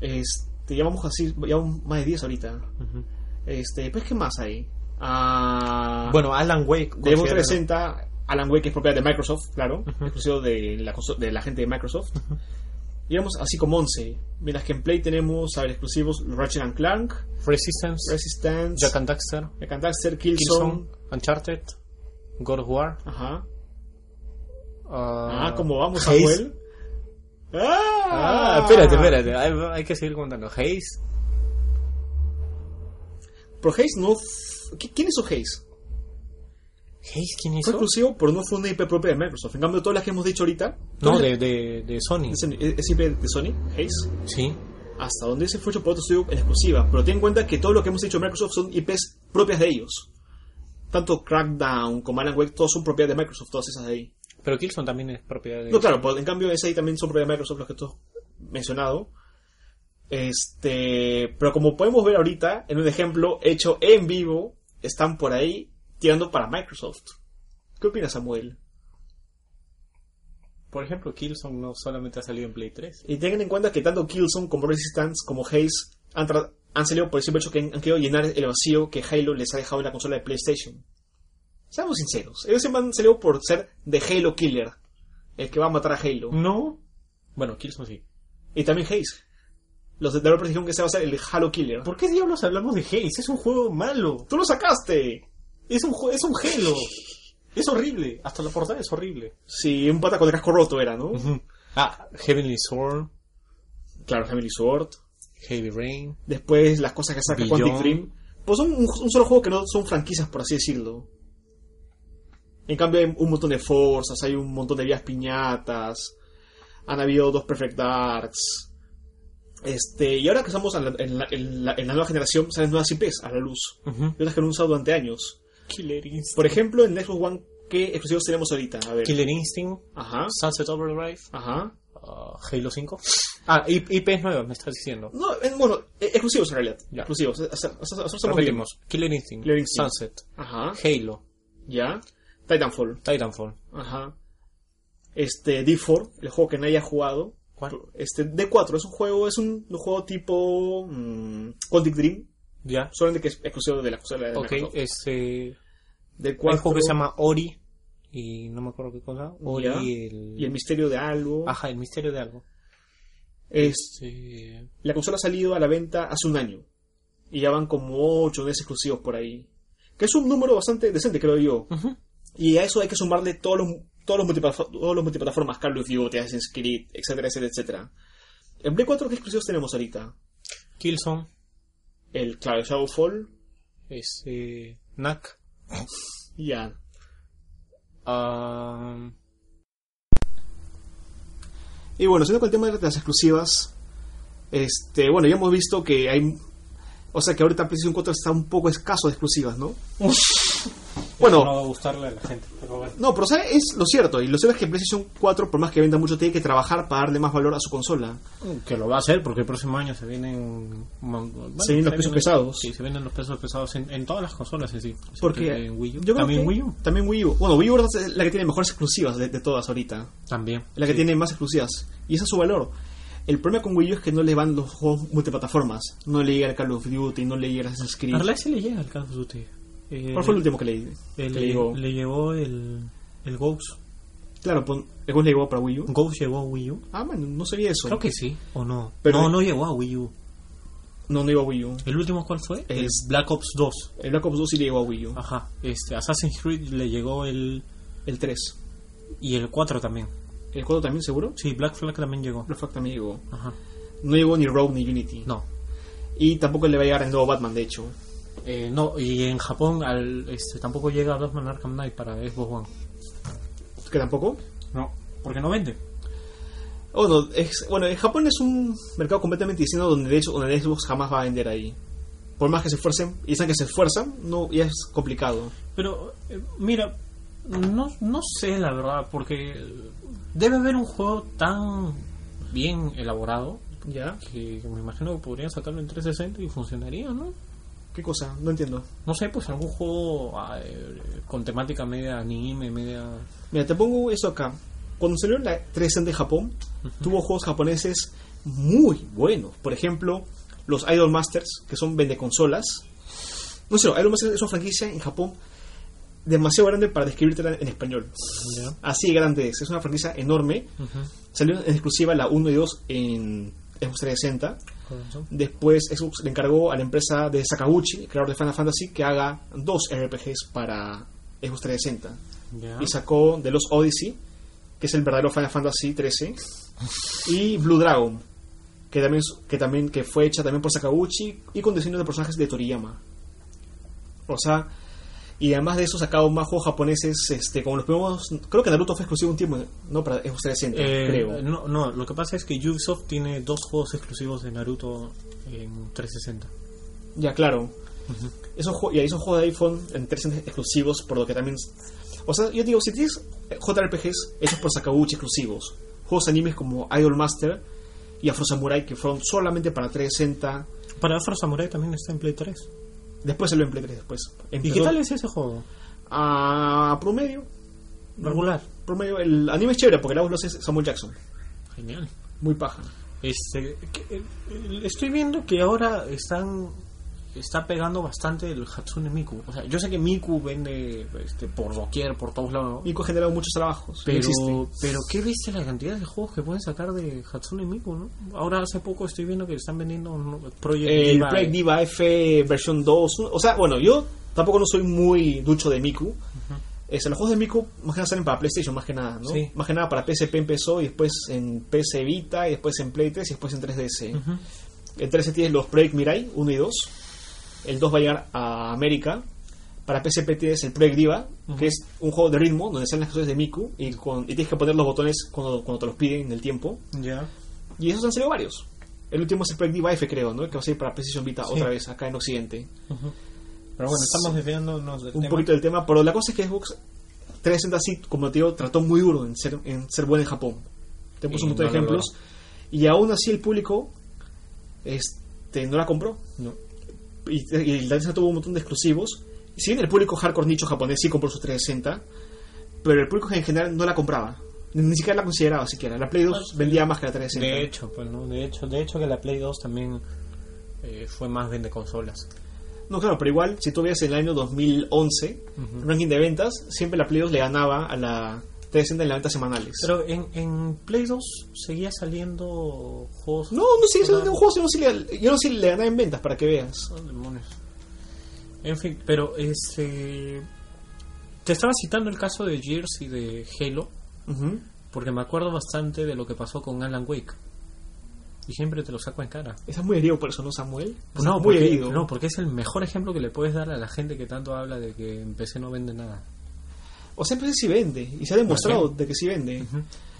este ya vamos así ya más de 10 ahorita Ujú. este pues qué más hay ah Bueno, Alan Wake. de Xbox considéralo. 360 Alan Wake que es propiedad de Microsoft claro exclusivo de la, conso- de la gente de Microsoft y vamos así como 11 mientras que en Play tenemos a ver exclusivos Ratchet and Clank Resistance, Resistance Jack and Daxter, Me Daxter, Killzone. Killzone, Uncharted, God of War. Ajá. ah, Ah, ¿cómo vamos, Haze. Samuel? ¡Ah! Ah, espérate, espérate, hay, hay que seguir contando. Haze, Pero Haze no. f- ¿Qui- ¿Quién hizo Haze? Haze, ¿quién Fue hizo? exclusivo, pero no fue una IP propia de Microsoft. En cambio, todas las que hemos dicho ahorita. No, de, de, de Sony. Es, es IP de Sony, Haze. Sí. Hasta donde ese fue hecho por otro estudio en exclusiva. Pero ten en cuenta que todo lo que hemos dicho de Microsoft son IPs propias de ellos. Tanto Crackdown como Alan Wake, todos son propiedad de Microsoft, todas esas de ahí. Pero Killzone también es propiedad de... No, claro, pues, en cambio ese ahí también son propiedad de Microsoft los que tú has mencionado. Este, pero como podemos ver ahorita, en un ejemplo hecho en vivo, están por ahí tirando para Microsoft. ¿Qué opinas, Samuel? Por ejemplo, Killzone no solamente ha salido en Play 3. Y tengan en cuenta que tanto Killzone como Resistance como Haze han, salido por el simple hecho que han, han querido llenar el vacío que Halo les ha dejado en la consola de PlayStation. Seamos sinceros, ellos siempre han salido por ser de Halo Killer, el que va a matar a Halo. No. Bueno, Killzone sí. Y también Haze. Los de developers dijeron que ese va a ser el Halo Killer. ¿Por qué diablos hablamos de Haze? Es un juego malo. ¡Tú lo sacaste! Es un, es un Halo. Es horrible. Hasta la portada es horrible. Sí, un pata con el casco roto era, ¿no? Ah, Heavenly Sword, Claro, Family Sword. Heavy Rain. Después las cosas que saca Beyond. Quantic Dream. Pues son un, un solo juego que no son franquicias, por así decirlo. En cambio hay un montón de forzas, hay un montón de vías piñatas, han habido dos Perfect Darks. Este, y ahora que estamos en la, en la- en la- en la nueva generación, salen nuevas IPs a la luz. Y otras que no han usado durante años. Killer Instinct. Por ejemplo, en Xbox One, ¿qué exclusivos tenemos ahorita? A ver. Killer Instinct, Ajá, Sunset Overdrive, ajá. uh, Halo 5. Ah, IPs nuevas, me estás diciendo. No, eh, bueno, eh, exclusivos en realidad. Ya. Exclusivos. Estamos bien. Repetimos. Killer Instinct, Killer Instinct. Sunset, Ajá, Halo, ya. Titanfall. Titanfall. Ajá. Este, D4, el juego que nadie ha jugado. ¿Cuál? Este, D4 es un juego, es un, un juego tipo mm, Quantic Dream, Ya. solamente que es exclusivo de la consola de Ok, Microsoft. este... Del Hay un juego 4 que se llama Ori. Y no me acuerdo qué cosa. Ori Ya. y el... y el misterio de algo. Ajá, el misterio de algo. Es, Sí. la consola ha salido a la venta hace un año. Y ya van como 8 o 10 exclusivos por ahí. Que es un número bastante decente, creo yo. Y a eso hay que sumarle todos los, todos los, multiplata- todos los multiplataformas, Call of Duty, Assassin's Creed, etcétera, etcétera, etcétera. En Play 4, ¿qué exclusivos tenemos ahorita? Killzone. El, claro, Shadowfall. Este... Knack. y Ya. Y bueno, siendo con el tema de las exclusivas, este, bueno, ya hemos visto que hay, o sea, que ahorita PlayStation 4 está un poco escaso de exclusivas, ¿no? Bueno. No va a gustarle a la gente, pero bueno. No, pero ¿sabes? es lo cierto, y lo cierto es que PlayStation 4, por más que venda mucho, tiene que trabajar para darle más valor a su consola. Que lo va a hacer porque el próximo año se vienen. bueno, Se vienen los pesos pesados. Sí, se vienen los pesos pesados en, en todas las consolas en sí. Porque en Wii U. yo También que- Wii U. También Wii U. Bueno, Wii U es la que tiene mejores exclusivas de, de todas ahorita. También. La que Sí. tiene más exclusivas. Y ese es su valor. El problema con Wii U es que no le van los juegos multiplataformas. No le llega el Call of Duty, no le llega el Assassin's Creed. En realidad sí le llega el Call of Duty. Eh, ¿Cuál fue el último que leí? eh, que le, le llegó? le llegó el, el Ghost. Claro, pon- el juego le llegó para Wii U. Ghost llegó a Wii U. Ah, bueno, no sabía eso. Creo que sí, o no. Pero- no, no llegó a Wii U. No, no llegó a Wii U. ¿El último cuál fue? El Es- Black Ops 2. El Black Ops 2 sí le llegó a Wii U. Ajá. Este, Assassin's Creed le llegó el. El 3. Y el 4 también. ¿El 4 también seguro? Sí, Black Flag también llegó. Black Flag también llegó. Ajá. No llegó ni Rogue ni Unity. No. Y tampoco le va a llegar el nuevo Batman, de hecho. Eh, no, y en Japón al, este, tampoco llega Batman Arkham Knight para Xbox One. ¿Que tampoco? No, porque no vende. Bueno, es, bueno, en Japón es un mercado completamente distinto donde de hecho donde Xbox jamás va a vender ahí. Por más que se esfuercen, y dicen que se esfuerzan, no, ya es complicado. Pero, eh, mira, no, no sé la verdad, porque debe haber un juego tan bien elaborado ¿Ya? que me imagino que podrían sacarlo en 360 y funcionaría, ¿no? ¿Qué cosa? No entiendo. No sé, pues algún juego ah, eh, con temática media anime, media... Mira, te pongo eso acá. Cuando salió la 360 en Japón, tuvo juegos japoneses muy buenos. Por ejemplo, los Idol Masters, que son vendeconsolas. No sé, Idol Masters es una franquicia en Japón demasiado grande para describírtela en español. ¿Ya? Así de grande es. Es una franquicia enorme. Salió en exclusiva la 1 y 2 en Xbox 360. Después Xbox le encargó a la empresa de Sakaguchi, el creador de Final Fantasy, que haga dos RPGs para Xbox 360. Ya. Y sacó The Lost Odyssey, que es el verdadero Final Fantasy 13, y Blue Dragon, que también, que también que fue hecha también por Sakaguchi y con diseño de personajes de Toriyama. O sea, y además de eso sacado más juegos japoneses, este, como los primeros, creo que Naruto fue exclusivo un tiempo, no para Xbox 360, Eh, creo. No, no, lo que pasa es que Ubisoft tiene dos juegos exclusivos de Naruto en 360. Ya, claro. Esos, jue- y esos juegos de iPhone en 360 exclusivos, por lo que también... O sea, yo digo, si tienes eh, JRPGs hechos por Sakaguchi exclusivos, juegos animes como Idol Master y Afro Samurai que fueron solamente para 360, Para Afro Samurai también está en Play 3. Después en Play 3 después. ¿Y Empezó qué tal es ese juego? A promedio. Regular. Promedio. El anime es chévere porque la voz lo hace Samuel Jackson. Genial. Muy paja. Este, que- eh, estoy viendo que ahora están está pegando bastante el Hatsune Miku. O sea, yo sé que Miku vende este, por doquier, por todos lados. Miku ha generado muchos trabajos. Pero, pero qué viste la cantidad de juegos que pueden sacar de Hatsune Miku, ¿no? Ahora hace poco estoy viendo que están vendiendo. Project el Diva. Project Diva F versión 2. O sea, bueno, yo tampoco no soy muy ducho de Miku. Este, los juegos de Miku más que nada salen para PlayStation, más que nada, ¿no? Sí. Más que nada para PSP empezó y después en PS Vita y después en Play 3 y después en 3DS. Ujú. En 3DS tienes los Project Mirai 1 y 2. El 2 va a llegar a América Para PSP tienes el Project Diva, que es un juego de ritmo donde salen las canciones de Miku y, con, y tienes que poner los botones cuando, cuando te los piden en el tiempo. Ya. Y esos han salido varios. El último es el Project Diva F, creo, ¿no? Que va a salir para PlayStation Vita Sí. otra vez acá en Occidente. Pero bueno, estamos desviándonos del Un tema. poquito del tema, pero la cosa es que Xbox 360 sí, como te digo, trató muy duro en ser, en ser buena en Japón. Tenemos Y un montón no de lo ejemplos. Y aún así el público este, no la compró. No. Y, y la 360 tuvo un montón de exclusivos. Si bien el público hardcore nicho japonés sí compró su 360, pero el público en general no la compraba. Ni, siquiera la consideraba siquiera. La Play 2 vendía más que la 360. De hecho, pues no, de hecho, de hecho que la Play 2 también eh, fue más vende consolas. No, claro, pero igual, si tú en el año 2011, el ranking de ventas, siempre la Play 2 le ganaba a la 360 en las ventas semanales. Pero en, en Play 2 seguía saliendo juegos. no, no sigue siendo Claro. un juego, sino si le, yo no sé si le ganaba en ventas para que veas. Oh, demonios. En fin, pero este. Te estaba citando el caso de Gears y de Halo, porque me acuerdo bastante de lo que pasó con Alan Wake. Y siempre te lo saco en cara. Estás muy herido por eso, ¿no, Samuel? Estás No muy porque, herido. no, porque es el mejor ejemplo que le puedes dar a la gente que tanto habla de que en PC no vende nada. O sea, sí vende, y se ha demostrado de que sí vende.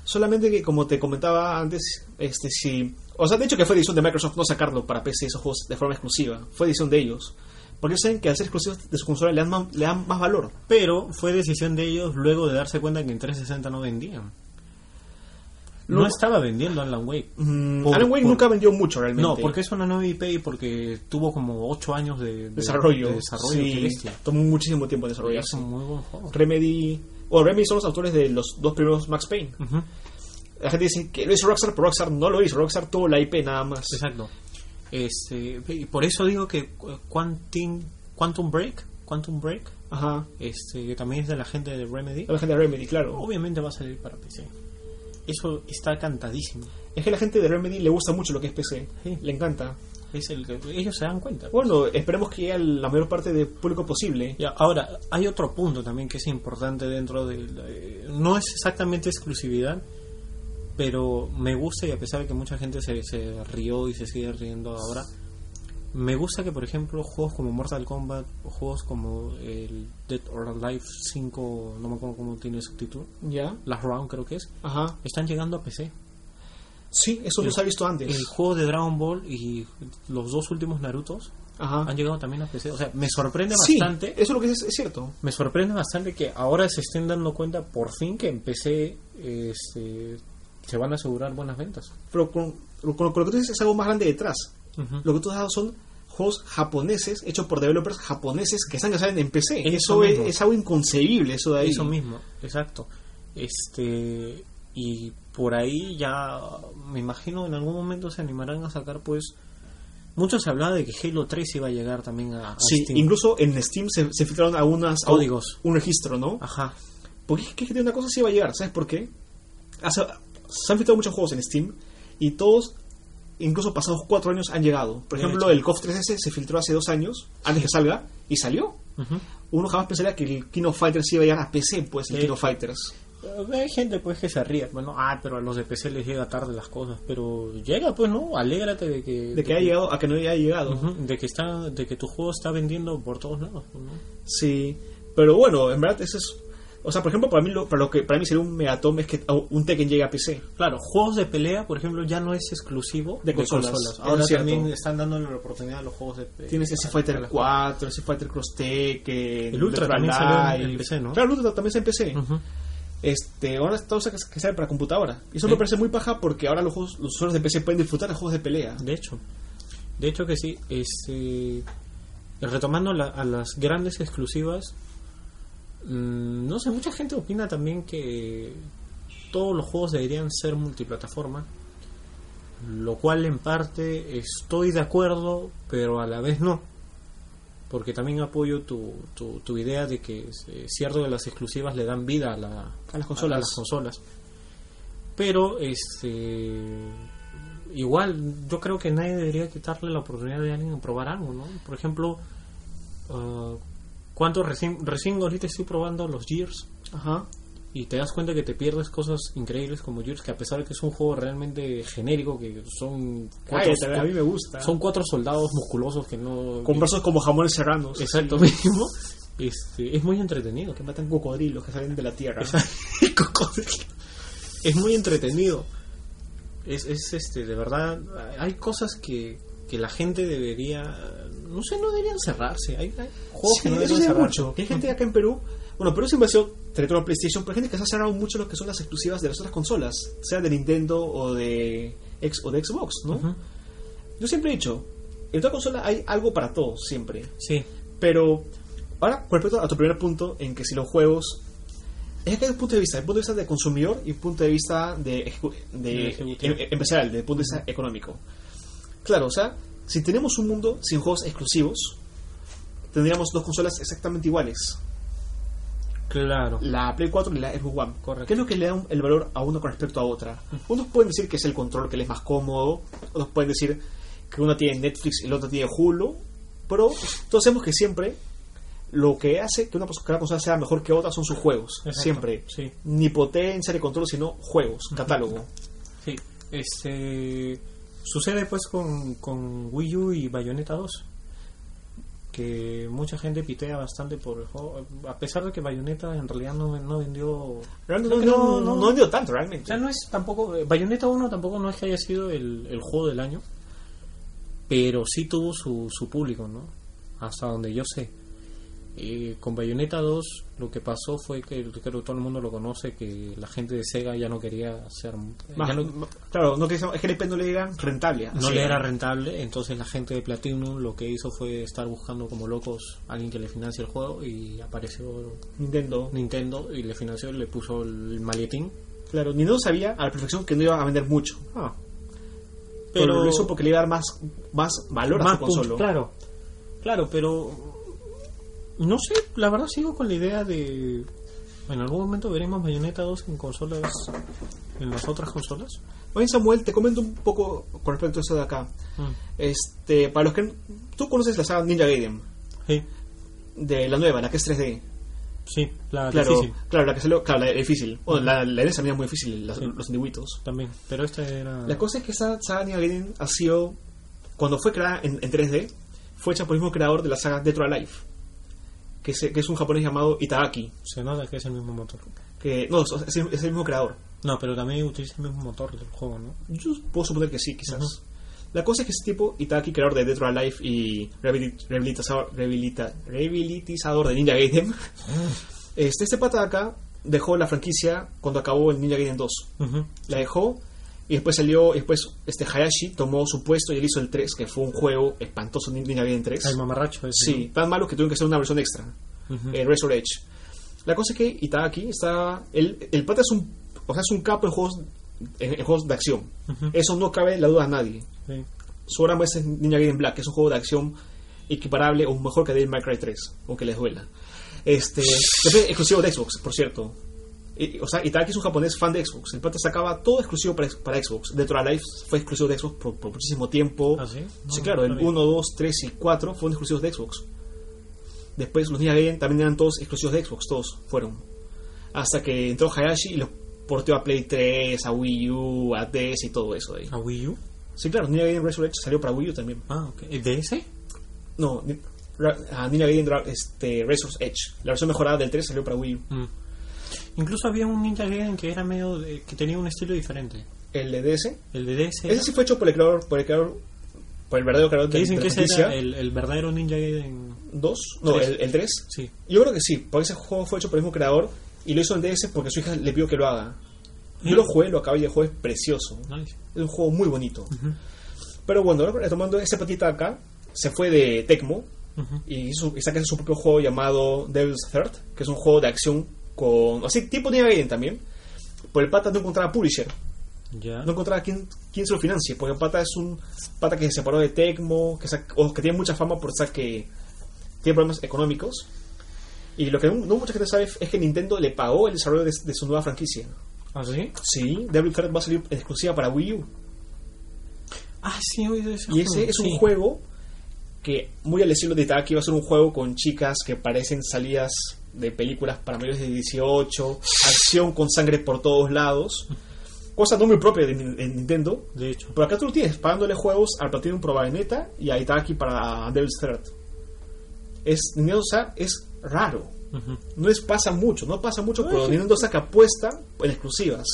Solamente que, como te comentaba antes, este sí. O sea, de hecho que fue decisión de Microsoft no sacarlo para PC esos juegos de forma exclusiva. Fue decisión de ellos. Porque saben que al ser exclusivos de su consola le dan, más, le dan más valor. Pero fue decisión de ellos luego de darse cuenta que en 360 no vendían. No, No. estaba vendiendo Alan Wake. Mm, Por- Alan Wake por- nunca vendió mucho realmente. No, porque es una nueva IP y porque tuvo como 8 años de, de- desarrollo. de desarrollo, sí, tomó muchísimo tiempo en es desarrollarse. un muy buen juego. Remedy. O Remedy son los autores de los dos primeros Max Payne. La gente dice que lo hizo Rockstar, pero Rockstar no lo hizo. Rockstar tuvo la IP nada más. Exacto. Este, y por eso digo que Quantum, Quantum Break, Quantum Break, Ajá. este, que también es de la gente de Remedy, La gente de Remedy, claro. obviamente va a salir para PC. Eso está cantadísimo. Es que a la gente de Remedy le gusta mucho lo que es PC. Sí. Le encanta. Es el que ellos se dan cuenta. Bueno, esperemos que llegue a la mayor parte del público posible. Ya, ahora, hay otro punto también que es importante dentro de... eh, no es exactamente exclusividad, pero me gusta y a pesar de que mucha gente se, se rió y se sigue riendo ahora, me gusta que, por ejemplo, juegos como Mortal Kombat o juegos como el Dead or Alive 5, no me acuerdo cómo tiene el subtítulo, ¿Ya? Last Round creo que es, Ajá. están llegando a PC. Sí, eso no se ha visto antes. El juego de Dragon Ball y los dos últimos Narutos Ajá. han llegado también a PC. O sea, me sorprende Sí, bastante. eso es lo que es, es cierto. Me sorprende bastante que ahora se estén dando cuenta por fin que en PC este, se van a asegurar buenas ventas. Pero con, con- con lo que tú dices es algo más grande detrás. Lo que tú has dado son juegos japoneses hechos por developers japoneses que están que salen en PC. Eso Eso, es, es algo inconcebible, eso de ahí. Eso mismo, exacto. Este y por ahí ya me imagino en algún momento se animarán a sacar pues mucho se hablaba de que Halo 3 iba a llegar también a, a Sí, Steam. incluso en Steam se, se filtraron algunas Códigos. Un registro, ¿no? Ajá. Porque es que una cosa sí va a llegar, ¿sabes por qué? Hace- se han filtrado muchos juegos en Steam y todos, incluso pasados cuatro años, han llegado. Por ejemplo, hecho. el KOF 3S se filtró hace dos años, antes que salga, y salió. Uno jamás pensaría que el King of Fighters iba a llegar a PC, pues, el hecho. Fighters. Eh, Hay gente pues que se ríe, bueno, ah, pero a los de PC les llega tarde las cosas, pero llega pues, ¿no? Alégrate de que De que haya llegado a que no haya llegado. De que está de que tu juego está vendiendo por todos lados, pues, ¿no? Sí, pero bueno, en verdad eso es... O sea, por ejemplo, para mí lo, para lo que para mí sería un megatom es que un Tekken llegue a PC. Claro, juegos de pelea, por ejemplo, ya no es exclusivo De consolas, Ahora es también están dándole la oportunidad a los juegos de pelea. Tienes ese Fighter 4, ese Fighter Cross Tekken, El Ultra también salió en-. PC, ¿no? Claro, el Ultra también está en PC. Ujú. Este, ahora está que, sale para computadora. Y eso Sí. me parece muy paja porque ahora los juegos, los usuarios de PC pueden disfrutar de juegos de pelea. De hecho, de hecho que sí. Este, retomando la- a las grandes exclusivas, mm, no sé, mucha gente opina también que todos los juegos deberían ser multiplataforma, lo cual en parte estoy de acuerdo, pero a la vez no. Porque también apoyo tu, tu, tu idea de que es eh, cierto que las exclusivas le dan vida a, la, A las consolas. a las consolas. Pero este igual yo creo que nadie debería quitarle la oportunidad de alguien a probar algo, ¿no? Por ejemplo, ah, ¿cuánto recién, recién ahorita estoy probando los Gears? Ajá. Y te das cuenta que te pierdes cosas increíbles como Gears, que a pesar de que es un juego realmente genérico, que son cuatro, Cállate, a mí me gusta. son cuatro soldados musculosos que no... Con brazos como jamones serranos. Exacto Sí. mismo. Este, es muy entretenido. Que matan cocodrilos que salen de la tierra. Es muy entretenido. Es, es este, de verdad, hay cosas que, que la gente debería, no sé, no deberían cerrarse. Hay, hay juegos Sí, que no eso deberían se ve cerrarse. mucho. Hay gente acá en Perú. Bueno, Perú siempre ha sido territorio de PlayStation, pero hay gente que se ha cerrado mucho lo que son las exclusivas de las otras consolas, sea de Nintendo o de, X, o de Xbox, ¿no? Yo siempre he dicho, en toda consola hay algo para todos, siempre. Sí, Pero, ahora, con respecto a tu primer punto, en que si los juegos. Es que hay un punto de vista, el punto de vista de consumidor y un punto de vista de, de De em- empresarial, desde el punto de vista económico. Claro, o sea, si tenemos un mundo sin juegos exclusivos, tendríamos dos consolas exactamente iguales. claro. La Play 4 y la Xbox One. Correcto. ¿Qué es lo que le da el valor a uno con respecto a otra? Unos pueden decir que es el control que les es más cómodo, otros pueden decir que uno tiene Netflix y el otro tiene Hulu, pero todos sabemos que siempre lo que hace que una cada consola sea mejor que otra son sus juegos. Exacto, Siempre. sí. Ni potencia ni control, sino juegos, catálogo. Sí, este sucede pues con, con Wii U y Bayonetta 2 que mucha gente pitea bastante por el juego a pesar de que Bayonetta en realidad no, no vendió Realmente no, no, vendió tanto, o realmente. sea no es tampoco eh, Bayonetta 1 tampoco no es que haya sido el, el juego del año pero sí tuvo su, su público no hasta donde yo sé Eh, con Bayonetta 2 lo que pasó fue que creo que todo el mundo lo conoce que la gente de Sega ya no quería hacer Más- ya no, claro, no que, es que el IP no le era rentable. no le era rentable, entonces la gente de Platinum lo que hizo fue estar buscando como locos a alguien que le financie el juego y apareció Nintendo. Nintendo y le financió le puso el maletín. Claro, Nintendo sabía a la perfección que no iba a vender mucho. Ah, Pero pero lo hizo porque le iba a dar más, más valor a su consola. claro. Claro, pero no sé, la verdad sigo con la idea de en algún momento veremos Bayonetta 2 en consolas en las otras consolas. Oye, Samuel, te comento un poco con respecto a eso de acá. Mm, Este, para los que tú conoces la saga Ninja Gaiden, Sí, de la nueva, la que es 3D. sí, la claro, difícil claro, la que salió, claro, la difícil. Bueno, la, la NES también es muy difícil, Sí. los antiguitos. también, pero esta era La cosa es que esa saga Ninja Gaiden ha sido, cuando fue creada en, en 3D, fue hecha por el mismo creador de la saga Dead or Alive, que es, que es un japonés llamado Itagaki. se nota que es el mismo motor. Que, no, es, es el mismo creador. No, pero también utiliza el mismo motor del juego, ¿no? Yo puedo suponer que sí, quizás. Ujú. La cosa es que ese tipo, Itaki, creador de Dead or Alive y rehabilit- rehabilitazador, rehabilita- rehabilitizador de Ninja Gaiden, este, este pata de acá dejó la franquicia cuando acabó el Ninja Gaiden 2. Ujú. La dejó y después salió, y después este Hayashi tomó su puesto y él hizo el 3, que fue un juego espantoso, Ninja Gaiden 3. El mamarracho ese. Sí, tan malo que tuvieron que hacer una versión extra, eh, Razor Edge. La cosa es que Itagaki está. El, el pata es un, o sea, es un capo en juegos, en, en juegos de acción. Eso no cabe la duda a nadie. Sí. Su obra maestra es Ninja Gaiden Black, que es un juego de acción equiparable o mejor que Devil May Cry 3, aunque les duela. Este, es exclusivo de Xbox, por cierto. Y- o sea, Itagaki es un japonés fan de Xbox. El pata sacaba todo exclusivo para, para Xbox. Dentro de Life fue exclusivo de Xbox por, por muchísimo tiempo. ¿Ah, sí? Claro, no el sabía. 1, 2, 3 y 4 fueron exclusivos de Xbox. Después los Ninja Gaiden también eran todos exclusivos de Xbox, todos fueron. Hasta que entró Hayashi y los porteó a Play 3, a Wii U, a DS y todo eso ahí. ¿A Wii U? Sí, claro, Ninja Gaiden Resurrection salió para Wii U también. Ah, ok. ¿El DS? No, a Ninja Gaiden este, Razor's Edge. La versión mejorada del 3 salió para Wii U. Mm. Incluso había un Ninja Gaiden que era medio. de- que tenía un estilo diferente. El de DS. El de DS. Ese sí fue hecho por el creador, por el creador, por el verdadero creador que de, dicen que ese era el, el verdadero Ninja Gaiden. 2, no, Tres. el, el 3. Sí. Yo creo que sí, porque ese juego fue hecho por el mismo creador y lo hizo en DS porque su hija le pidió que lo haga. Yo Mm. lo jugué, lo acabé y el juego es precioso. Nice. Es un juego muy bonito. Pero bueno, retomando ese patita acá, se fue de Tecmo y, hizo, y saca su propio juego llamado Devil's Third, que es un juego de acción con. Así, tipo Ninja Gaiden también. Por el pata no encontraba publisher, Ya. no encontraba quién, quién se lo financie, porque el pata es un pata que se separó de Tecmo, que, o que tiene mucha fama por estar que tiene problemas económicos. Y lo que no, no mucha gente sabe es que Nintendo le pagó el desarrollo de, de su nueva franquicia. ¿Ah, sí? Sí, Devil Third va a salir en exclusiva para Wii U. Ah, sí, he oído ese Y ese es un sí. juego que, muy al estilo de Itagaki, va a ser un juego con chicas que parecen salidas de películas para mayores de 18, acción con sangre por todos lados, cosa no muy propia de, de Nintendo. De hecho. Pero acá tú lo tienes, pagándole juegos al Platinum Pro Bayonetta y a Itagaki para Devil's Third. Es, Nintendo, es raro. No les pasa mucho, no pasa mucho, pero. Nintendo saca apuesta en exclusivas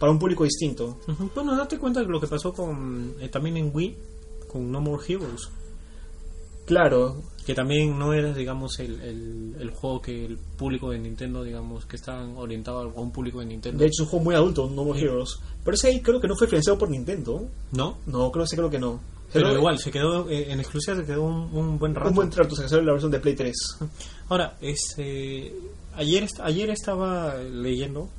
para un público distinto. Ujú. Bueno, date cuenta de lo que pasó con eh, también en Wii con No More Heroes, Claro, que también no era, digamos, el, el, el juego que el público de Nintendo, digamos, que estaban orientados a un público de Nintendo. de hecho es un juego muy adulto, No More Sí. Heroes. Pero ese ahí creo que no fue financiado por Nintendo. ¿No? No, creo que creo que no. Pero Pero igual, se quedó eh, en exclusiva, se quedó un, un buen rato. Un buen trato, se salió la versión de Play 3. Ahora, este, ayer, ayer estaba leyendo,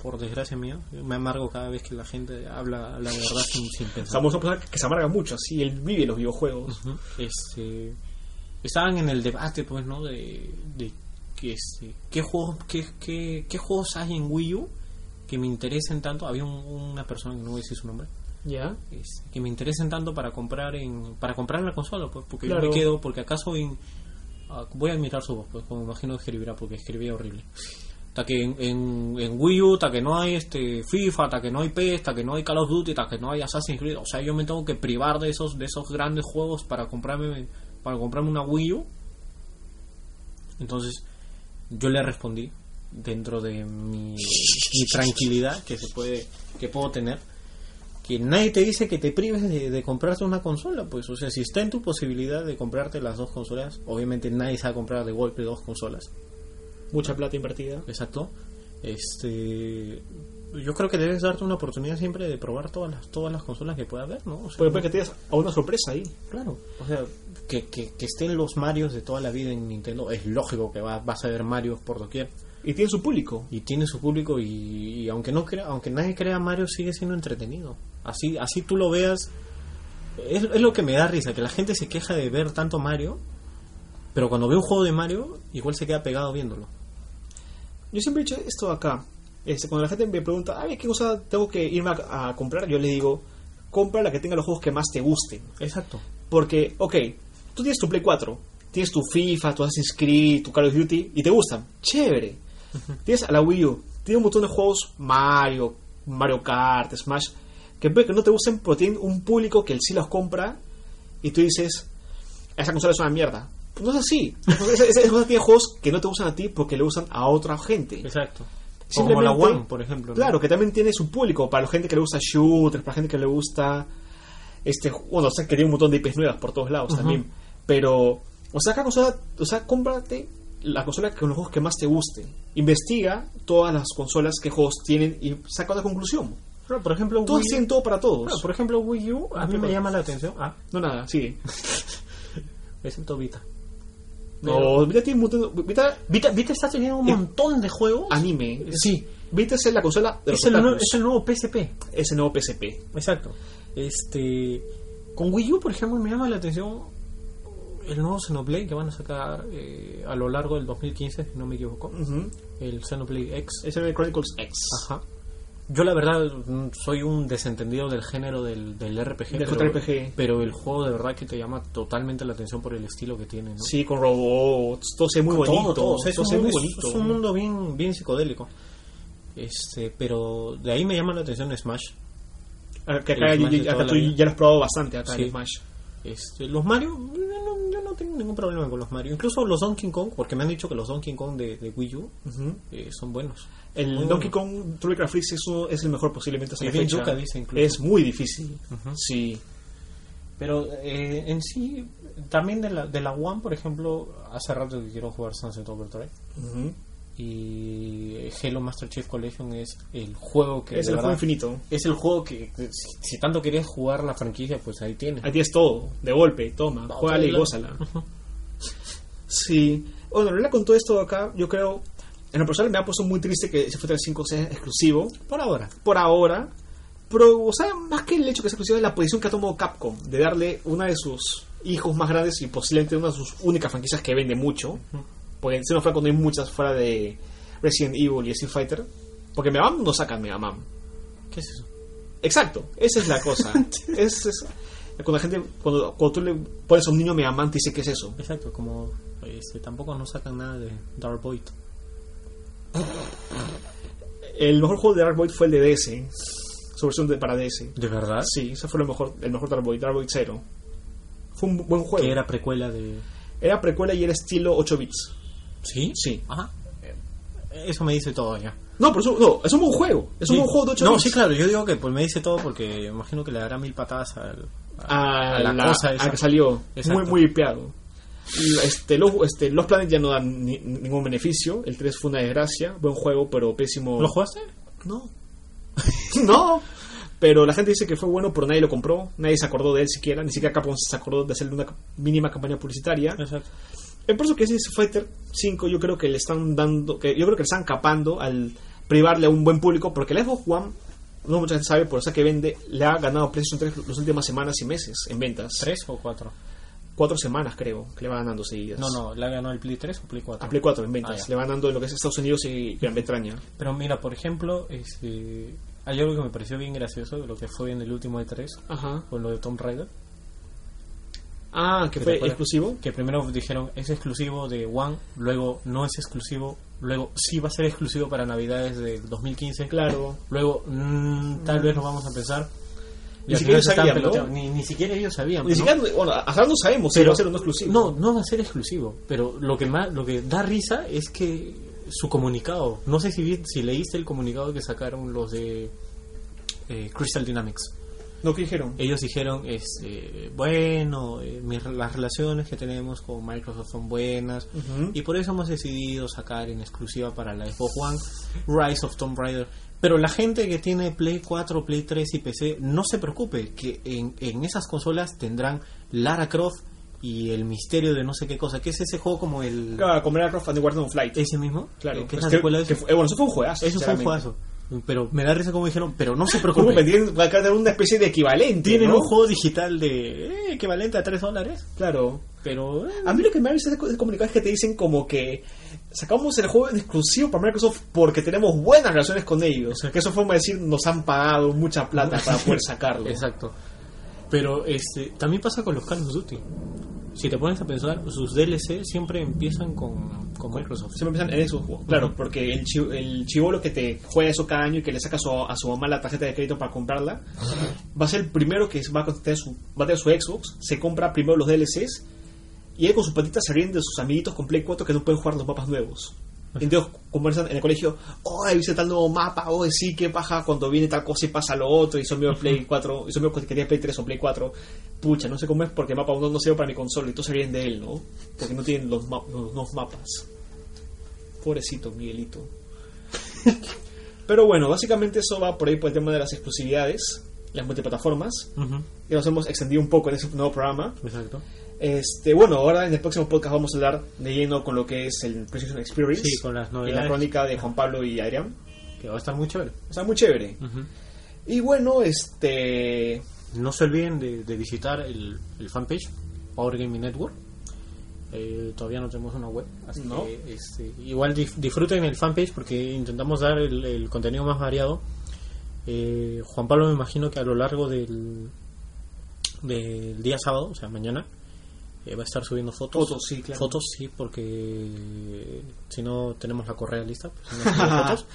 por desgracia mía, me amargo cada vez que la gente habla la verdad sin, sin pensar. Somos una persona que se amarga mucho, así, él vive los videojuegos. Este, estaban en el debate, pues, ¿no? De, de que, este, qué juegos, qué, qué, qué juegos hay en Wii U que me interesen tanto. Había un- una persona que no voy a decir su nombre. ¿Ya? este, que me interesen tanto para comprar en para comprar la consola pues porque yo me quedo porque acaso en ah, voy a admirar su voz pues como imagino que escribirá porque escribía horrible hasta que en, en, en Wii U hasta que no hay este FIFA hasta que no hay PES hasta que no hay Call of Duty hasta que no hay Assassin's Creed o sea yo me tengo que privar de esos de esos grandes juegos para comprarme para comprarme una Wii U entonces yo le respondí dentro de mi, mi tranquilidad que se puede que puedo tener que nadie te dice que te prives de, de comprarte una consola, pues, o sea, si está en tu posibilidad de comprarte las dos consolas, obviamente nadie se va a comprar de golpe dos consolas, Mucha plata invertida. exacto. Este, yo creo que debes darte una oportunidad siempre de probar todas las todas las consolas que pueda haber, ¿no? O sea, Puede, puede que tengas a una sorpresa ahí. claro, o sea, que, que, que estén los Marios de toda la vida en Nintendo, es lógico que va, vas a ver Marios por doquier. Y tiene su público. y tiene su público y, y aunque no crea, aunque nadie crea Mario sigue siendo entretenido así así tú lo veas es, es lo que me da risa que la gente se queja de ver tanto Mario pero cuando ve un juego de Mario igual se queda pegado viéndolo Yo siempre he dicho esto acá. Este, cuando la gente me pregunta, ay, ¿qué cosa tengo que irme a, a comprar? Yo le digo, compra la que tenga los juegos que más te gusten. exacto Porque, ok, tú tienes tu Play 4, tienes tu FIFA, tu Assassin's Creed, tu Call of Duty, y te gustan. Chévere. Tienes a la Wii U, tiene un montón de juegos Mario, Mario Kart, Smash, que puede que no te gusten, pero tienen un público que sí los compra, y tú dices, esa consola es una mierda. No es así. Esa, esa- esa consola tiene juegos que no te gustan a ti porque le gustan a otra gente. exacto como la One por ejemplo ¿no? Claro, que también tiene su público, para la gente que le gusta shooters, para la gente que le gusta este bueno, o sea, que tiene un montón de IPs nuevas por todos lados también, pero o sea, cada consola, o sea, cómprate la consola con los juegos que más te gusten. Investiga todas las consolas que juegos tienen y saca una conclusión. Por ejemplo Todos Wii, tienen todo para todos. por ejemplo Wii U a mí me llama la atención ah No nada, sigue. excepto Vita No, Vita tiene un montón de- Vita Vita, Vita está teniendo un montón de juegos anime. sí Vita es la consola de los es el, nuevo- es el nuevo PSP Es el nuevo PSP. Exacto. Este, con Wii U, por ejemplo, me llama la atención el nuevo Xenoblade que van a sacar eh, a lo largo del 2015, si no me equivoco. El Xenoblade X. Es el Chronicles X. Ajá. Yo la verdad mm, soy un desentendido del género del, del RPG, Del pero, el juego de verdad que te llama totalmente la atención por el estilo que tiene, ¿no? Sí, con robots, todo se muy Todo, bonito. todo, es, todo ve muy es- bonito. es un mundo bien, bien psicodélico. Este, pero de ahí me llama la atención Smash. Ah, Que acá, Smash ya- tú ya lo has probado bastante acá Sí. en Smash. Este, los Mario, yo no, tengo ningún problema con los Mario. Incluso los Donkey Kong, porque me han dicho que los Donkey Kong de, de Wii U eh, son buenos. El Muy Donkey bueno. Kong Tropical Freeze es, uno- es el mejor posiblemente hasta la fecha. dice incluso. Es muy difícil. Sí. Pero eh, en sí, también de la, de la One, por ejemplo, hace rato que quiero jugar Sunset Overdrive. Ujú. Y Halo Master Chief Collection es el juego que. Es el juego infinito. Es el juego que, si, si tanto querías jugar la franquicia, pues ahí tienes. Ahí tienes todo, de golpe, toma, Va, juégale y gózala. Sí. Bueno, en realidad con todo esto acá, yo creo, en lo personal me ha puesto muy triste que ese Final 5 sea exclusivo, Por ahora. por ahora. Pero, o sea, más que el hecho que sea exclusivo es la posición que ha tomado Capcom de darle una de sus hijos más grandes y posiblemente una de sus únicas franquicias que vende mucho. Porque si no fuera cuando hay muchas fuera de Resident Evil y Street Fighter. Porque Mega Man no saca Mega Man. ¿Qué es eso? Exacto, esa es la cosa. es, es- cuando la gente, cuando, cuando tú le pones a un niño Mega Man, te dice que es eso. Exacto, como este, tampoco no sacan nada de Dark Void. El mejor juego de Dark Void fue el de DS, su versión de, para DS. ¿De verdad? Sí, ese fue el mejor, el mejor Dark Void, Dark Void 0. Fue un buen juego. Que era precuela de. Era precuela y era estilo 8 bits. ¿Sí? Sí. Ajá. Eh, Eso me dice todo ya. No, pero eso, no, es un buen juego. Es un Sí. buen juego de 8 No, bits. sí, claro, yo digo que pues me dice todo porque imagino que le dará mil patadas al, a, a la, la, cosa a esa. que salió Exacto. muy muy hipeado. Y, Este, los, este, los planes ya no dan ni- ningún beneficio. El 3 fue una desgracia. Buen juego, pero pésimo. ¿Lo jugaste? No. no. Pero la gente dice que fue bueno, pero nadie lo compró. Nadie se acordó de él siquiera. Ni siquiera Capcom se acordó de hacerle una mínima campaña publicitaria. Exacto. El por eso que es Fighter 5 yo creo que le están dando, que yo creo que le están capando al privarle a un buen público, porque el Xbox One, no mucha gente sabe, por eso que vende, le ha ganado PlayStation 3 las últimas semanas y meses en ventas. ¿Tres o cuatro? Cuatro semanas creo que le va ganando seguidas. No, no, ¿la ganó el Play 3 o Play 4? A Play 4 en ventas. Ah, le va ganando en lo que es Estados Unidos y Gran Bretaña. Pero mira, por ejemplo, este, hay algo que me pareció bien gracioso de lo que fue en el último E3 Ajá. con lo de Tomb Raider. Ah, que ¿Qué fue exclusivo. Que primero dijeron es exclusivo de One, luego no es exclusivo, luego sí va a ser exclusivo para Navidades del 2015. Claro. Luego mm, tal vez lo vamos a pensar. Ni siquiera sabían, ¿no? ni, ni siquiera ellos sabían. Ni ¿no? siquiera, bueno, hasta no sabemos si va a ser o no exclusivo. No, no va a ser exclusivo. Pero lo que más, lo que da risa es que su comunicado. No sé si si leíste el comunicado que sacaron los de eh, Crystal Dynamics. ¿No que dijeron? Ellos dijeron, este, bueno, eh, mis- las relaciones que tenemos con Microsoft son buenas Ujú. y por eso hemos decidido sacar en exclusiva para la Xbox One Rise of Tomb Raider. Pero la gente que tiene Play 4, Play 3 y PC, no se preocupe, que en, en esas consolas tendrán Lara Croft y el misterio de no sé qué cosa, que es ese juego como el... Claro, como era Croft and the Guardian of Flight. Ese mismo, Claro. que es la que- secuela de que fue- eh, bueno, eso fue un juegazo. Eso fue un juegazo. Pero me da risa como dijeron, pero no se ¿Cómo preocupe. tienen, va a tener una especie de equivalente? Tienen ¿no? un juego digital de eh, equivalente a 3 dólares, Claro. pero eh, A mí lo que me ha visto es comunicado es que te dicen como que sacamos el juego en exclusivo para Microsoft porque tenemos buenas relaciones con ellos. Que eso fue como decir, nos han pagado mucha plata para poder sacarlo. Exacto. Pero este también pasa con los Call of Duty. Si te pones a pensar, sus DLC siempre empiezan con, con Microsoft. Siempre empiezan en juegos. Claro, porque el, chi- el chivolo que te juega eso cada año y que le saca a su, a su mamá la tarjeta de crédito para comprarla, va a ser el primero que va a tener su, va a tener su Xbox, se compra primero los DLCs y ahí con sus patitas se ríen de sus amiguitos con Play 4 que no pueden jugar los mapas nuevos. Entonces conversan en el colegio, oh, viste tal nuevo mapa, oh, sí, qué paja cuando viene tal cosa y pasa lo otro, y son míos Play 4, y son míos que quería Play 3 o Play 4. Pucha, no sé cómo es porque el mapa 1 no sirve para mi consola y todos se ríen de él, ¿no? Porque no tienen los, ma- los nuevos mapas. Pobrecito Miguelito. Pero bueno, básicamente eso va por ahí por el tema de las exclusividades, las multiplataformas. Ujú, Y nos hemos extendido un poco en ese nuevo programa. Exacto. Este, bueno, ahora en el próximo podcast vamos a hablar de lleno con lo que es el PlayStation Experience. Sí, con las y la novedades. crónica de Juan Pablo y Adrián. Que va a estar muy chévere. Sea, muy chévere. Ujú. Y bueno, este. No se olviden de, de visitar el, el fanpage Power Gaming Network. Eh, todavía no tenemos una web, así No. que este, igual disfruten el fanpage porque intentamos dar el, el contenido más variado. Eh, Juan Pablo me imagino que a lo largo del, del día sábado, o sea mañana, eh, va a estar subiendo fotos. Fotos, sí, claro. Fotos, sí, porque si no tenemos la correa lista, pues, no fotos.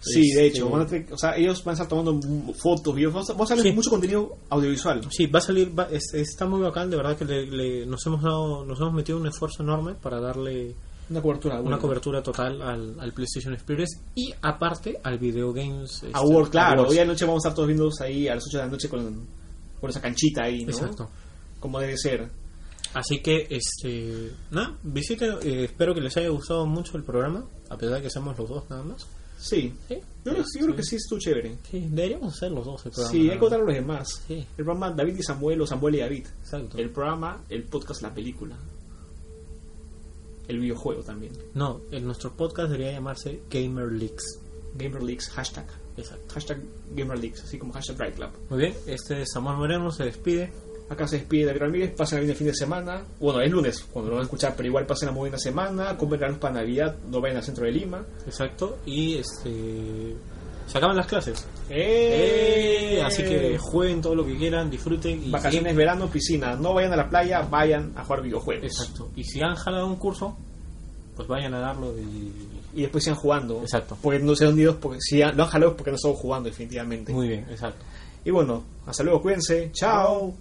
Sí, de Este, hecho, van a tener- o sea, ellos van a estar tomando fotos, videos. Vamos a, Sí. mucho contenido audiovisual. Sí, va a salir, va- es- está muy bacán, de verdad que le, le- nos hemos dado, nos hemos metido un esfuerzo enorme para darle Una cobertura. una cobertura total al, al PlayStation Experience y aparte al Video Games este, Award, claro. Awards. Hoy anoche vamos a estar todos viendo ahí a las 8 de la noche con, con esa canchita ahí, ¿no? Exacto. Como debe ser. Así que, este, nada, visiten, eh, espero que les haya gustado mucho el programa, a pesar de que seamos los dos nada más. Sí. Sí, Yo creo, yo creo que sí estuvo chévere. Sí, deberíamos hacer los dos el programa. Sí, hay que contar a los demás. Sí, El programa David y Samuel o Samuel y David. exacto. El programa, el podcast, la película. El videojuego también. No, en nuestro podcast debería llamarse Gamer Leaks. Gamer Leaks, hashtag. Exacto. Hashtag Gamer Leaks, así como hashtag Drive Club. Muy bien, este es Samuel Moreno se despide. Acá se despide David Ramírez, pasen bien el fin de semana. Bueno, es lunes, cuando lo van a escuchar, pero igual pasen la muy buena semana. Comen granos para Navidad, no vayan al centro de Lima. Exacto, y este se acaban las clases. ¡Eh! Eh, así que jueguen todo lo que quieran, disfruten y Vacaciones, verano, piscina. No vayan a la playa, vayan a jugar videojuegos. Exacto. Y si han jalado un curso, pues vayan a darlo y Y después sigan jugando. Exacto. Porque no sean unidos, porque si han- lo han jalado es porque no están jugando, definitivamente. muy bien, exacto. Y bueno, hasta luego, cuídense. Chao.